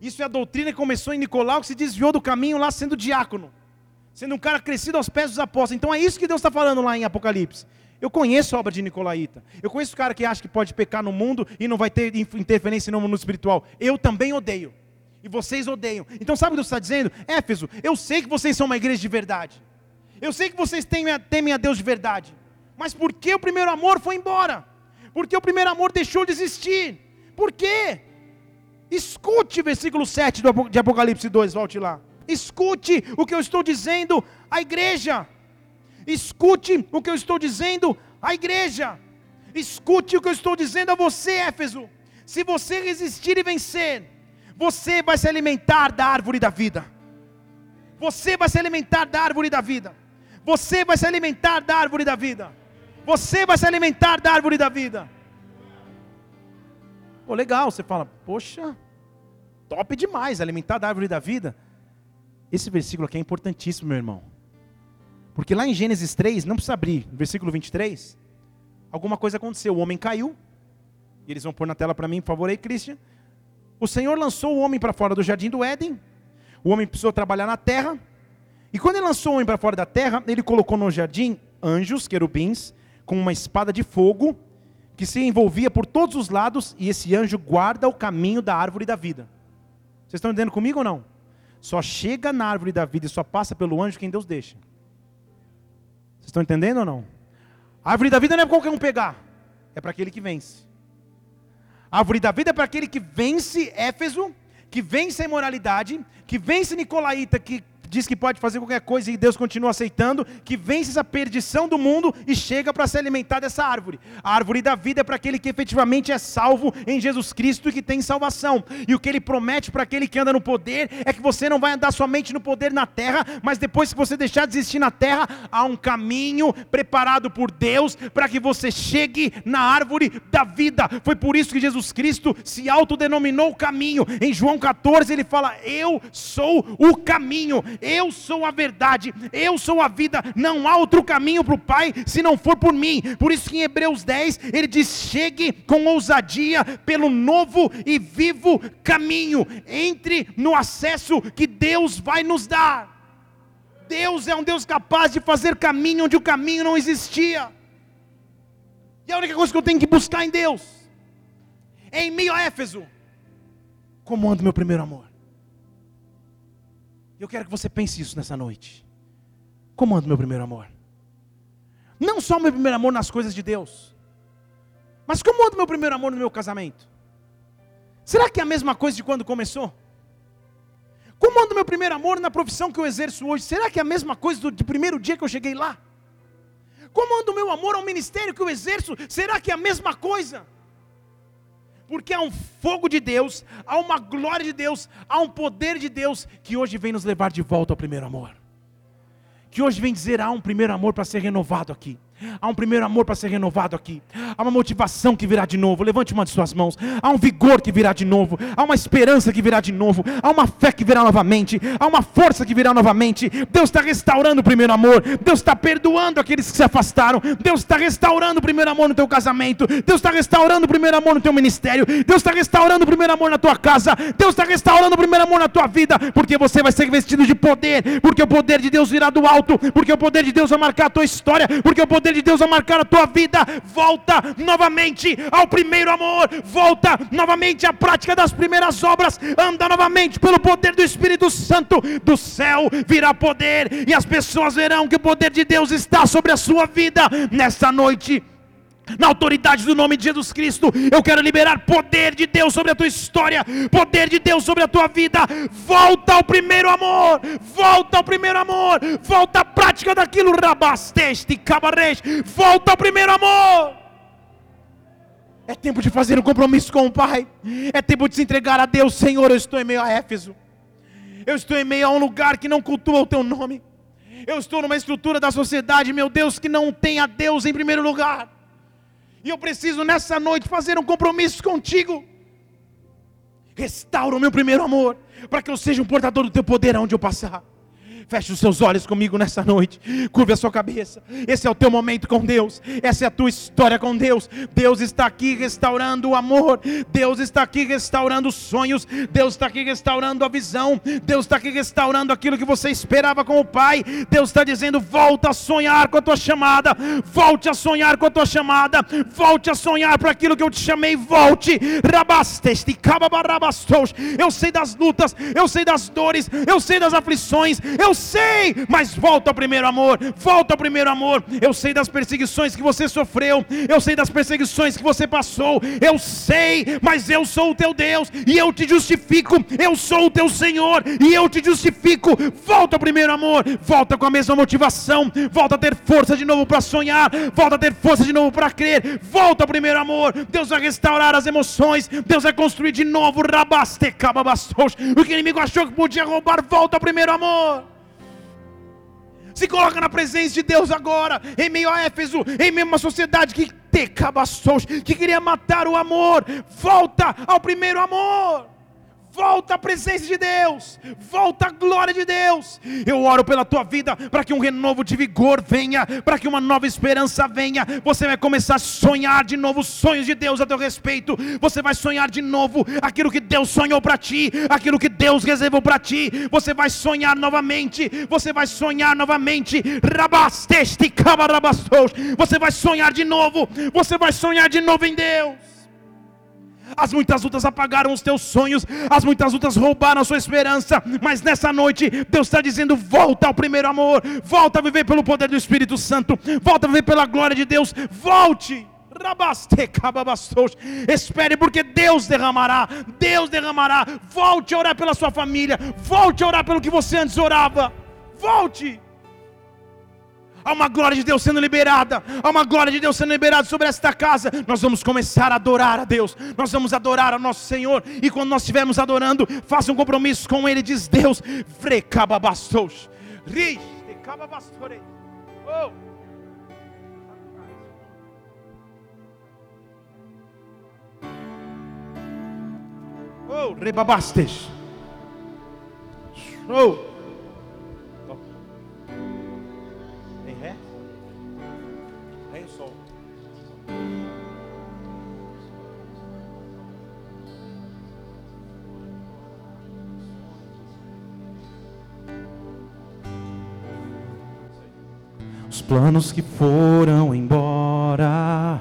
Isso é a doutrina que começou em Nicolau, que se desviou do caminho lá sendo diácono. Sendo um cara crescido aos pés dos apóstolos. Então é isso que Deus está falando lá em Apocalipse. Eu conheço a obra de Nicolaíta. Eu conheço o cara que acha que pode pecar no mundo e não vai ter interferência no mundo espiritual. Eu também odeio. E vocês odeiam. Então sabe o que Deus está dizendo? Éfeso, eu sei que vocês são uma igreja de verdade. Eu sei que vocês temem a, temem a Deus de verdade. Mas por que o primeiro amor foi embora? Porque o primeiro amor deixou de existir. Por quê? Escute o versículo 7 de Apocalipse 2, volte lá. Escute o que eu estou dizendo à igreja. Escute o que eu estou dizendo à igreja. Escute o que eu estou dizendo a você, Éfeso. Se você resistir e vencer, você vai se alimentar da árvore da vida. Você vai se alimentar da árvore da vida. Você vai se alimentar da árvore da vida. Você vai se alimentar da árvore da vida. Pô, legal, você fala, poxa, top demais, alimentar da árvore da vida. Esse versículo aqui é importantíssimo, meu irmão. Porque lá em Gênesis 3, não precisa abrir, versículo 23, alguma coisa aconteceu. O homem caiu, e eles vão pôr na tela para mim, por favor, aí, Christian. O Senhor lançou o homem para fora do jardim do Éden. O homem precisou trabalhar na terra. E quando ele lançou o homem para fora da terra, ele colocou no jardim anjos, querubins, com uma espada de fogo, que se envolvia por todos os lados, e esse anjo guarda o caminho da árvore da vida. Vocês estão entendendo comigo ou não? Só chega na árvore da vida e só passa pelo anjo quem Deus deixa. Estão entendendo ou não? A árvore da vida não é para qualquer um pegar, é para aquele que vence. A árvore da vida é para aquele que vence Éfeso, que vence a imoralidade, que vence Nicolaíta, que diz que pode fazer qualquer coisa e Deus continua aceitando, que vence essa perdição do mundo e chega para se alimentar dessa árvore. A árvore da vida é para aquele que efetivamente é salvo em Jesus Cristo e que tem salvação. E o que ele promete para aquele que anda no poder é que você não vai andar somente no poder na terra, mas depois que você deixar de existir na terra, há um caminho preparado por Deus para que você chegue na árvore da vida. Foi por isso que Jesus Cristo se autodenominou o caminho. Em João 14 ele fala: "Eu sou o caminho". Eu sou a verdade, eu sou a vida, não há outro caminho para o Pai se não for por mim. Por isso que em Hebreus 10 ele diz: chegue com ousadia pelo novo e vivo caminho, entre no acesso que Deus vai nos dar. Deus é um Deus capaz de fazer caminho onde o caminho não existia. E a única coisa que eu tenho que buscar em Deus é em meio a Éfeso. Como anda meu primeiro amor? Eu quero que você pense isso nessa noite. Como anda meu primeiro amor? Não só meu primeiro amor nas coisas de Deus, mas como anda meu primeiro amor no meu casamento? Será que é a mesma coisa de quando começou? Como anda meu primeiro amor na profissão que eu exerço hoje? Será que é a mesma coisa do, do primeiro dia que eu cheguei lá? Como anda o meu amor ao ministério que eu exerço? Será que é a mesma coisa? Porque há um fogo de Deus, há uma glória de Deus, há um poder de Deus que hoje vem nos levar de volta ao primeiro amor. Que hoje vem dizer: há um primeiro amor para ser renovado aqui. Há um primeiro amor para ser renovado aqui. Há uma motivação que virá de novo. Levante uma de suas mãos. Há um vigor que virá de novo. Há uma esperança que virá de novo. Há uma fé que virá novamente. Há uma força que virá novamente. Deus está restaurando o primeiro amor. Deus está perdoando aqueles que se afastaram. Deus está restaurando o primeiro amor no teu casamento. Deus está restaurando o primeiro amor no teu ministério. Deus está restaurando o primeiro amor na tua casa. Deus está restaurando o primeiro amor na tua vida. Porque você vai ser vestido de poder. Porque o poder de Deus virá do alto. Porque o poder de Deus vai marcar a tua história. Porque o poder poder de Deus a marcar a tua vida, volta novamente ao primeiro amor, volta novamente à prática das primeiras obras, anda novamente pelo poder do Espírito Santo, do céu virá poder, e as pessoas verão que o poder de Deus está sobre a sua vida nesta noite na autoridade do nome de Jesus Cristo, eu quero liberar poder de Deus sobre a tua história, poder de Deus sobre a tua vida. Volta ao primeiro amor, volta ao primeiro amor, volta à prática daquilo, rabasteste, cabarês, volta ao primeiro amor. É tempo de fazer um compromisso com o Pai, é tempo de se entregar a Deus, Senhor. Eu estou em meio a Éfeso, eu estou em meio a um lugar que não cultua o teu nome. Eu estou numa estrutura da sociedade, meu Deus, que não tem a Deus em primeiro lugar. E eu preciso nessa noite fazer um compromisso contigo. Restaura o meu primeiro amor, para que eu seja um portador do teu poder aonde eu passar. Feche os seus olhos comigo nessa noite. Curve a sua cabeça. Esse é o teu momento com Deus. Essa é a tua história com Deus. Deus está aqui restaurando o amor. Deus está aqui restaurando os sonhos. Deus está aqui restaurando a visão. Deus está aqui restaurando aquilo que você esperava com o Pai. Deus está dizendo: volta a sonhar com a tua chamada. Volte a sonhar com a tua chamada. Volte a sonhar para aquilo que eu te chamei. Volte. Eu sei das lutas. Eu sei das dores. Eu sei das aflições. Eu sei, mas volta ao primeiro amor, volta ao primeiro amor. Eu sei das perseguições que você sofreu, eu sei das perseguições que você passou, eu sei, mas eu sou o teu Deus e eu te justifico. Eu sou o teu Senhor e eu te justifico. Volta ao primeiro amor, volta com a mesma motivação, volta a ter força de novo para sonhar, volta a ter força de novo para crer. Volta ao primeiro amor. Deus vai restaurar as emoções, Deus vai construir de novo. O que o inimigo achou que podia roubar, volta ao primeiro amor. Se coloca na presença de Deus agora, em meio a Éfeso, em meio a uma sociedade que te cabaçou, que queria matar o amor. Volta ao primeiro amor. Volta à presença de Deus, volta à glória de Deus. Eu oro pela tua vida para que um renovo de vigor venha, para que uma nova esperança venha. Você vai começar a sonhar de novo sonhos de Deus a teu respeito. Você vai sonhar de novo aquilo que Deus sonhou para ti, aquilo que Deus reservou para ti. Você vai sonhar novamente. Você vai sonhar novamente. Rabasteste, Você vai sonhar de novo. Você vai sonhar de novo em Deus. As muitas lutas apagaram os teus sonhos, as muitas lutas roubaram a sua esperança, mas nessa noite Deus está dizendo: volta ao primeiro amor, volta a viver pelo poder do Espírito Santo, volta a viver pela glória de Deus, volte. Espere, porque Deus derramará, Deus derramará. Volte a orar pela sua família, volte a orar pelo que você antes orava. Volte. Há uma glória de Deus sendo liberada. Há uma glória de Deus sendo liberada sobre esta casa. Nós vamos começar a adorar a Deus. Nós vamos adorar ao nosso Senhor. E quando nós estivermos adorando, faça um compromisso com Ele. Diz Deus: Frecababastos. Oh. Oh, rebabastes. Oh. Planos que foram embora,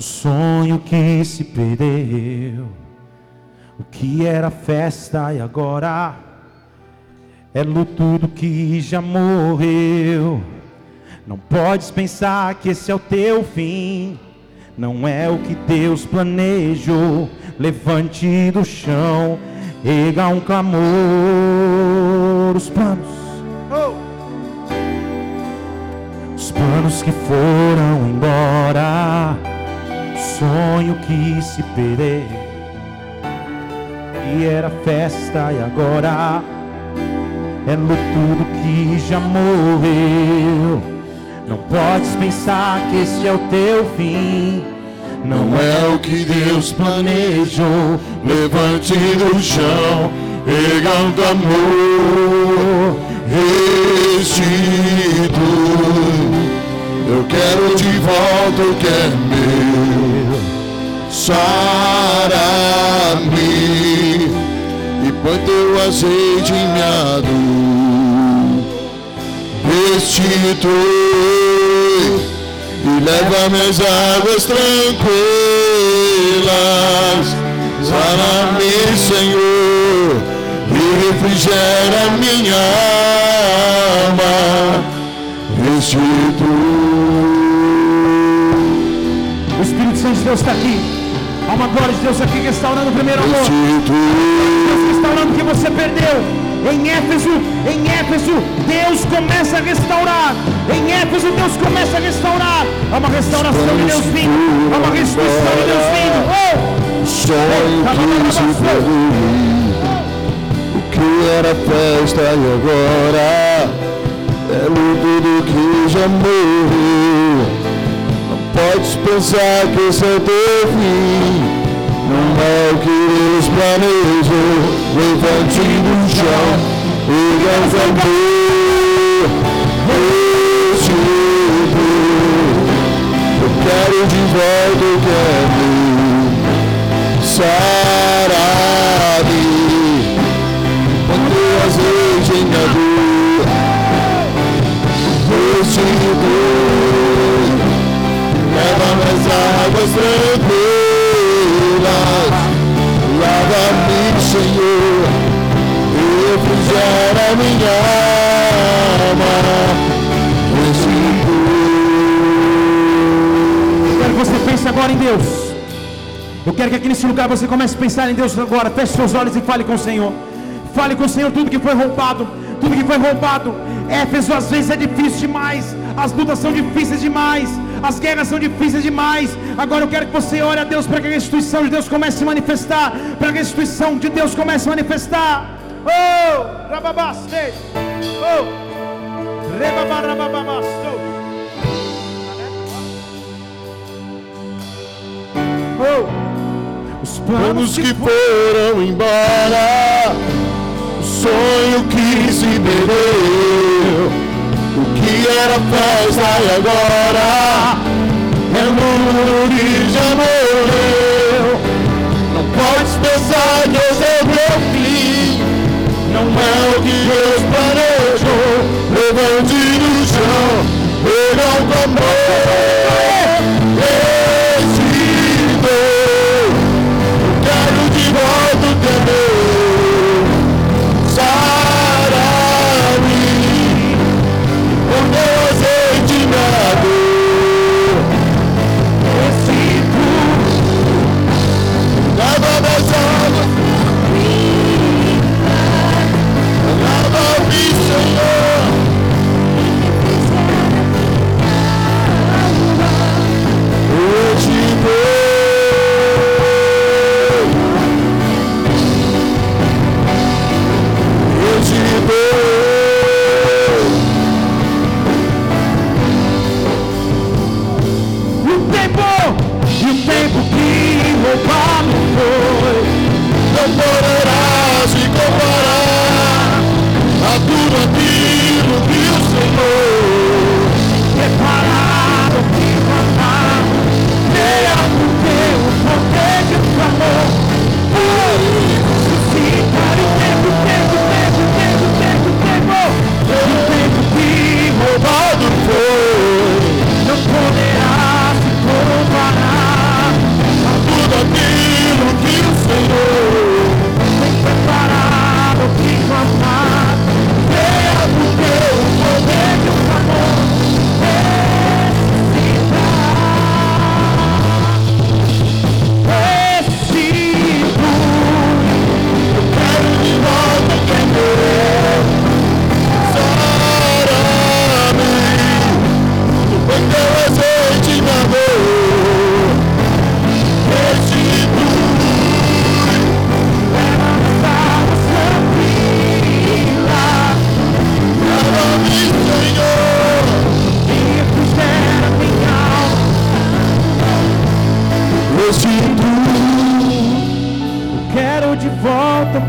o sonho que se perdeu, o que era festa e agora é luto do que já morreu. Não podes pensar que esse é o teu fim, não é o que Deus planejou. Levante do chão, erga um clamor, os planos. Planos que foram embora, sonho que se perdeu, e era festa e agora é luto do que já morreu. Não podes pensar que este é o teu fim. Não é o que Deus planejou. Levante do chão, pegando amor, restitui. Eu quero de volta o que é meu. Sara-me e põe teu azeite em minha dor. Restitui e leva minhas águas tranquilas. Sara-me, Senhor, e refrigera minha alma o Espírito Santo de Deus está aqui. Há uma glória de Deus aqui restaurando o primeiro amor. Deus restaurando o que você perdeu. Em Éfeso, em Éfeso, Deus começa a restaurar. Em Éfeso, Deus começa a restaurar. Há uma restauração de Deus vindo. Há uma restituição de Deus vindo. Oh! Sonho que O que era festa e agora Pelo tudo que já morreu. Não podes pensar que esse é o teu fim. Não é o que Deus planejou. Levante no chão e levante. Eu quero de volta o que é meu. Sarade. Quando azeite em dor. Vestido. Leva nas águas tranquilas. Lava-me, Senhor. Refrigera minha alma. Eu quero que você pense agora em Deus. Eu quero que aqui nesse lugar você comece a pensar em Deus agora. Feche seus olhos e fale com o Senhor. Fale com o Senhor tudo que foi roubado. Tudo que foi roubado. Éfeso às vezes é difícil demais. As lutas são difíceis demais. As guerras são difíceis demais. Agora eu quero que você ore a Deus para que a instituição de Deus comece a se manifestar. Para que a instituição de Deus comece a manifestar. Oh, rababaste. Oh, rebabarababasto. Oh, os planos que foram embora, o sonho que se o que era festa e agora é o mundo que já morreu. Não podes pensar que esse é o meu fim, não é o que Deus planejou. Levante no chão, pega o amor.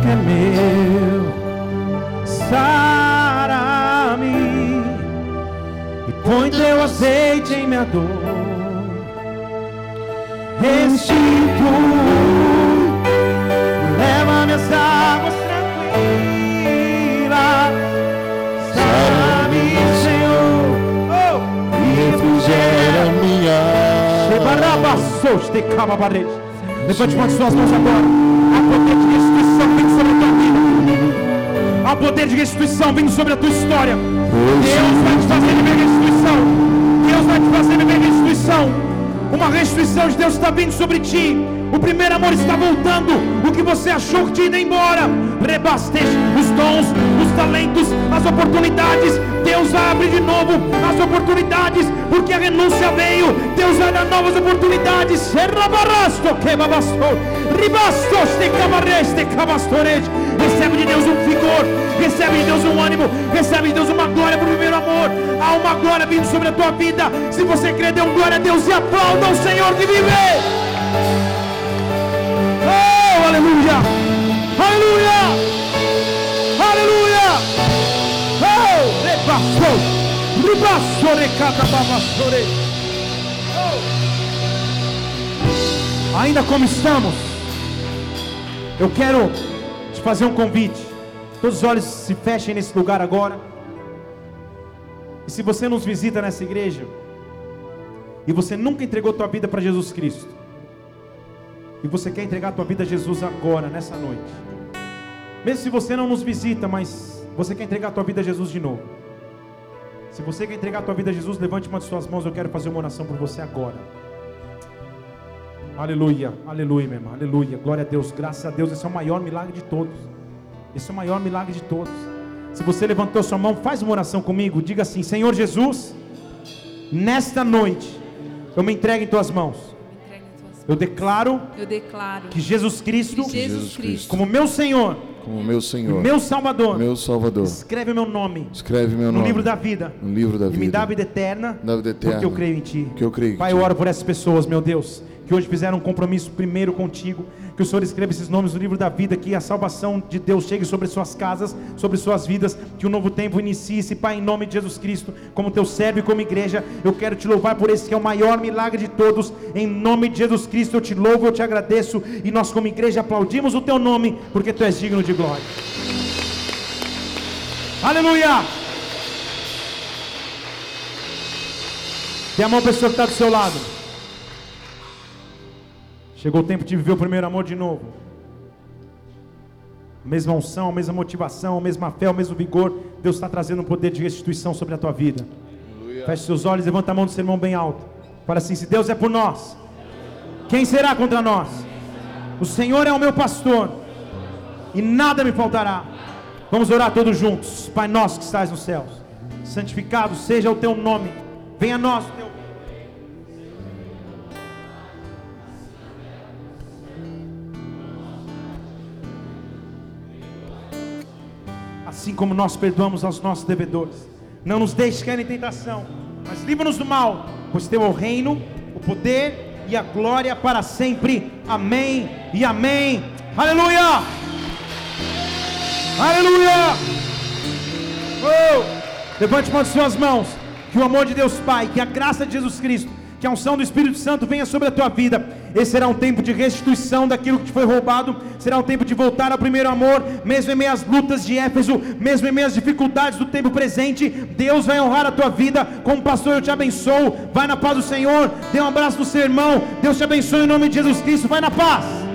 É meu, sara-me e põe teu azeite em minha dor. Restitui, leva-me as águas tranquilas, sara-me, Senhor. Oh! e refrigera minha Camabarês. Levante uma de suas mãos agora. Há poder de restituição Há poder de restituição vindo sobre a tua história. Deus vai te fazer viver restituição. Deus vai te fazer viver restituição. Uma restituição de Deus está vindo sobre ti. O primeiro amor está voltando. O que você achou que tinha ido embora. Rebasteja os dons, talentos, as oportunidades. Deus abrir de novo as oportunidades, porque a renúncia veio. Deus vai dar novas oportunidades. Recebe de Deus um vigor, recebe de Deus um ânimo, recebe de Deus uma glória para o primeiro amor. Há uma glória vindo sobre a tua vida. Se você crê, dê um glória a Deus e aplauda o Senhor que vive. Oh! Aleluia! Ainda como estamos, eu quero te fazer um convite. Todos os olhos se fechem nesse lugar agora. E se você nos visita nessa igreja e você nunca entregou tua vida para Jesus Cristo, e você quer entregar tua vida a Jesus agora, nessa noite, mesmo se você não nos visita, mas você quer entregar tua vida a Jesus de novo. Se você quer entregar tua vida a Jesus, levante uma de suas mãos, eu quero fazer uma oração por você agora. Aleluia, aleluia, meu irmão, aleluia. Glória a Deus, graças a Deus. Esse é o maior milagre de todos. Esse é o maior milagre de todos. Se você levantou sua mão, faz uma oração comigo. Diga assim: Senhor Jesus, nesta noite, eu me entrego em tuas mãos. Eu declaro, eu declaro que Jesus Cristo, que Jesus Cristo como meu Senhor, como meu Senhor, meu Salvador, meu Salvador, escreve meu nome, escreve meu no nome livro da vida, no livro da e vida, me dá a vida eterna, da vida eterna, porque eu creio em Ti. que eu creio. Pai, eu oro por essas pessoas, meu Deus, que hoje fizeram um compromisso primeiro contigo. Que o Senhor escreva esses nomes no livro da vida, que a salvação de Deus chegue sobre suas casas, sobre suas vidas, que um novo tempo inicie-se, Pai, em nome de Jesus Cristo, como teu servo e como igreja. Eu quero te louvar por esse que é o maior milagre de todos. Em nome de Jesus Cristo, eu te louvo, eu te agradeço, e nós, como igreja, aplaudimos o teu nome, porque tu és digno de glória. Aleluia! Tem a mão pessoa que está do seu lado. Chegou o tempo de viver o primeiro amor de novo. A mesma unção, a mesma motivação, a mesma fé, o mesmo vigor. Deus está trazendo um poder de restituição sobre a tua vida. Feche seus olhos, levanta a mão do seu irmão bem alto. Fala assim: se Deus é por nós, quem será contra nós? O Senhor é o meu pastor, e nada me faltará. Vamos orar todos juntos. Pai nosso que estás nos céus, santificado seja o teu nome. Venha a nós o teu assim como nós perdoamos aos nossos devedores. Não nos deixe cair em tentação, mas livra-nos do mal, pois teu é o reino, o poder e a glória para sempre. Amém e amém. Aleluia! Aleluia! Oh! Levante uma de suas mãos. Que o amor de Deus Pai, que a graça de Jesus Cristo, que a unção do Espírito Santo venha sobre a tua vida. Esse será um tempo de restituição daquilo que te foi roubado. Será um tempo de voltar ao primeiro amor, mesmo em meio às lutas de Éfeso, mesmo em meio às dificuldades do tempo presente. Deus vai honrar a tua vida. Como pastor, eu te abençoo. Vai na paz do Senhor. Dê um abraço no seu irmão. Deus te abençoe em nome de Jesus Cristo. Vai na paz.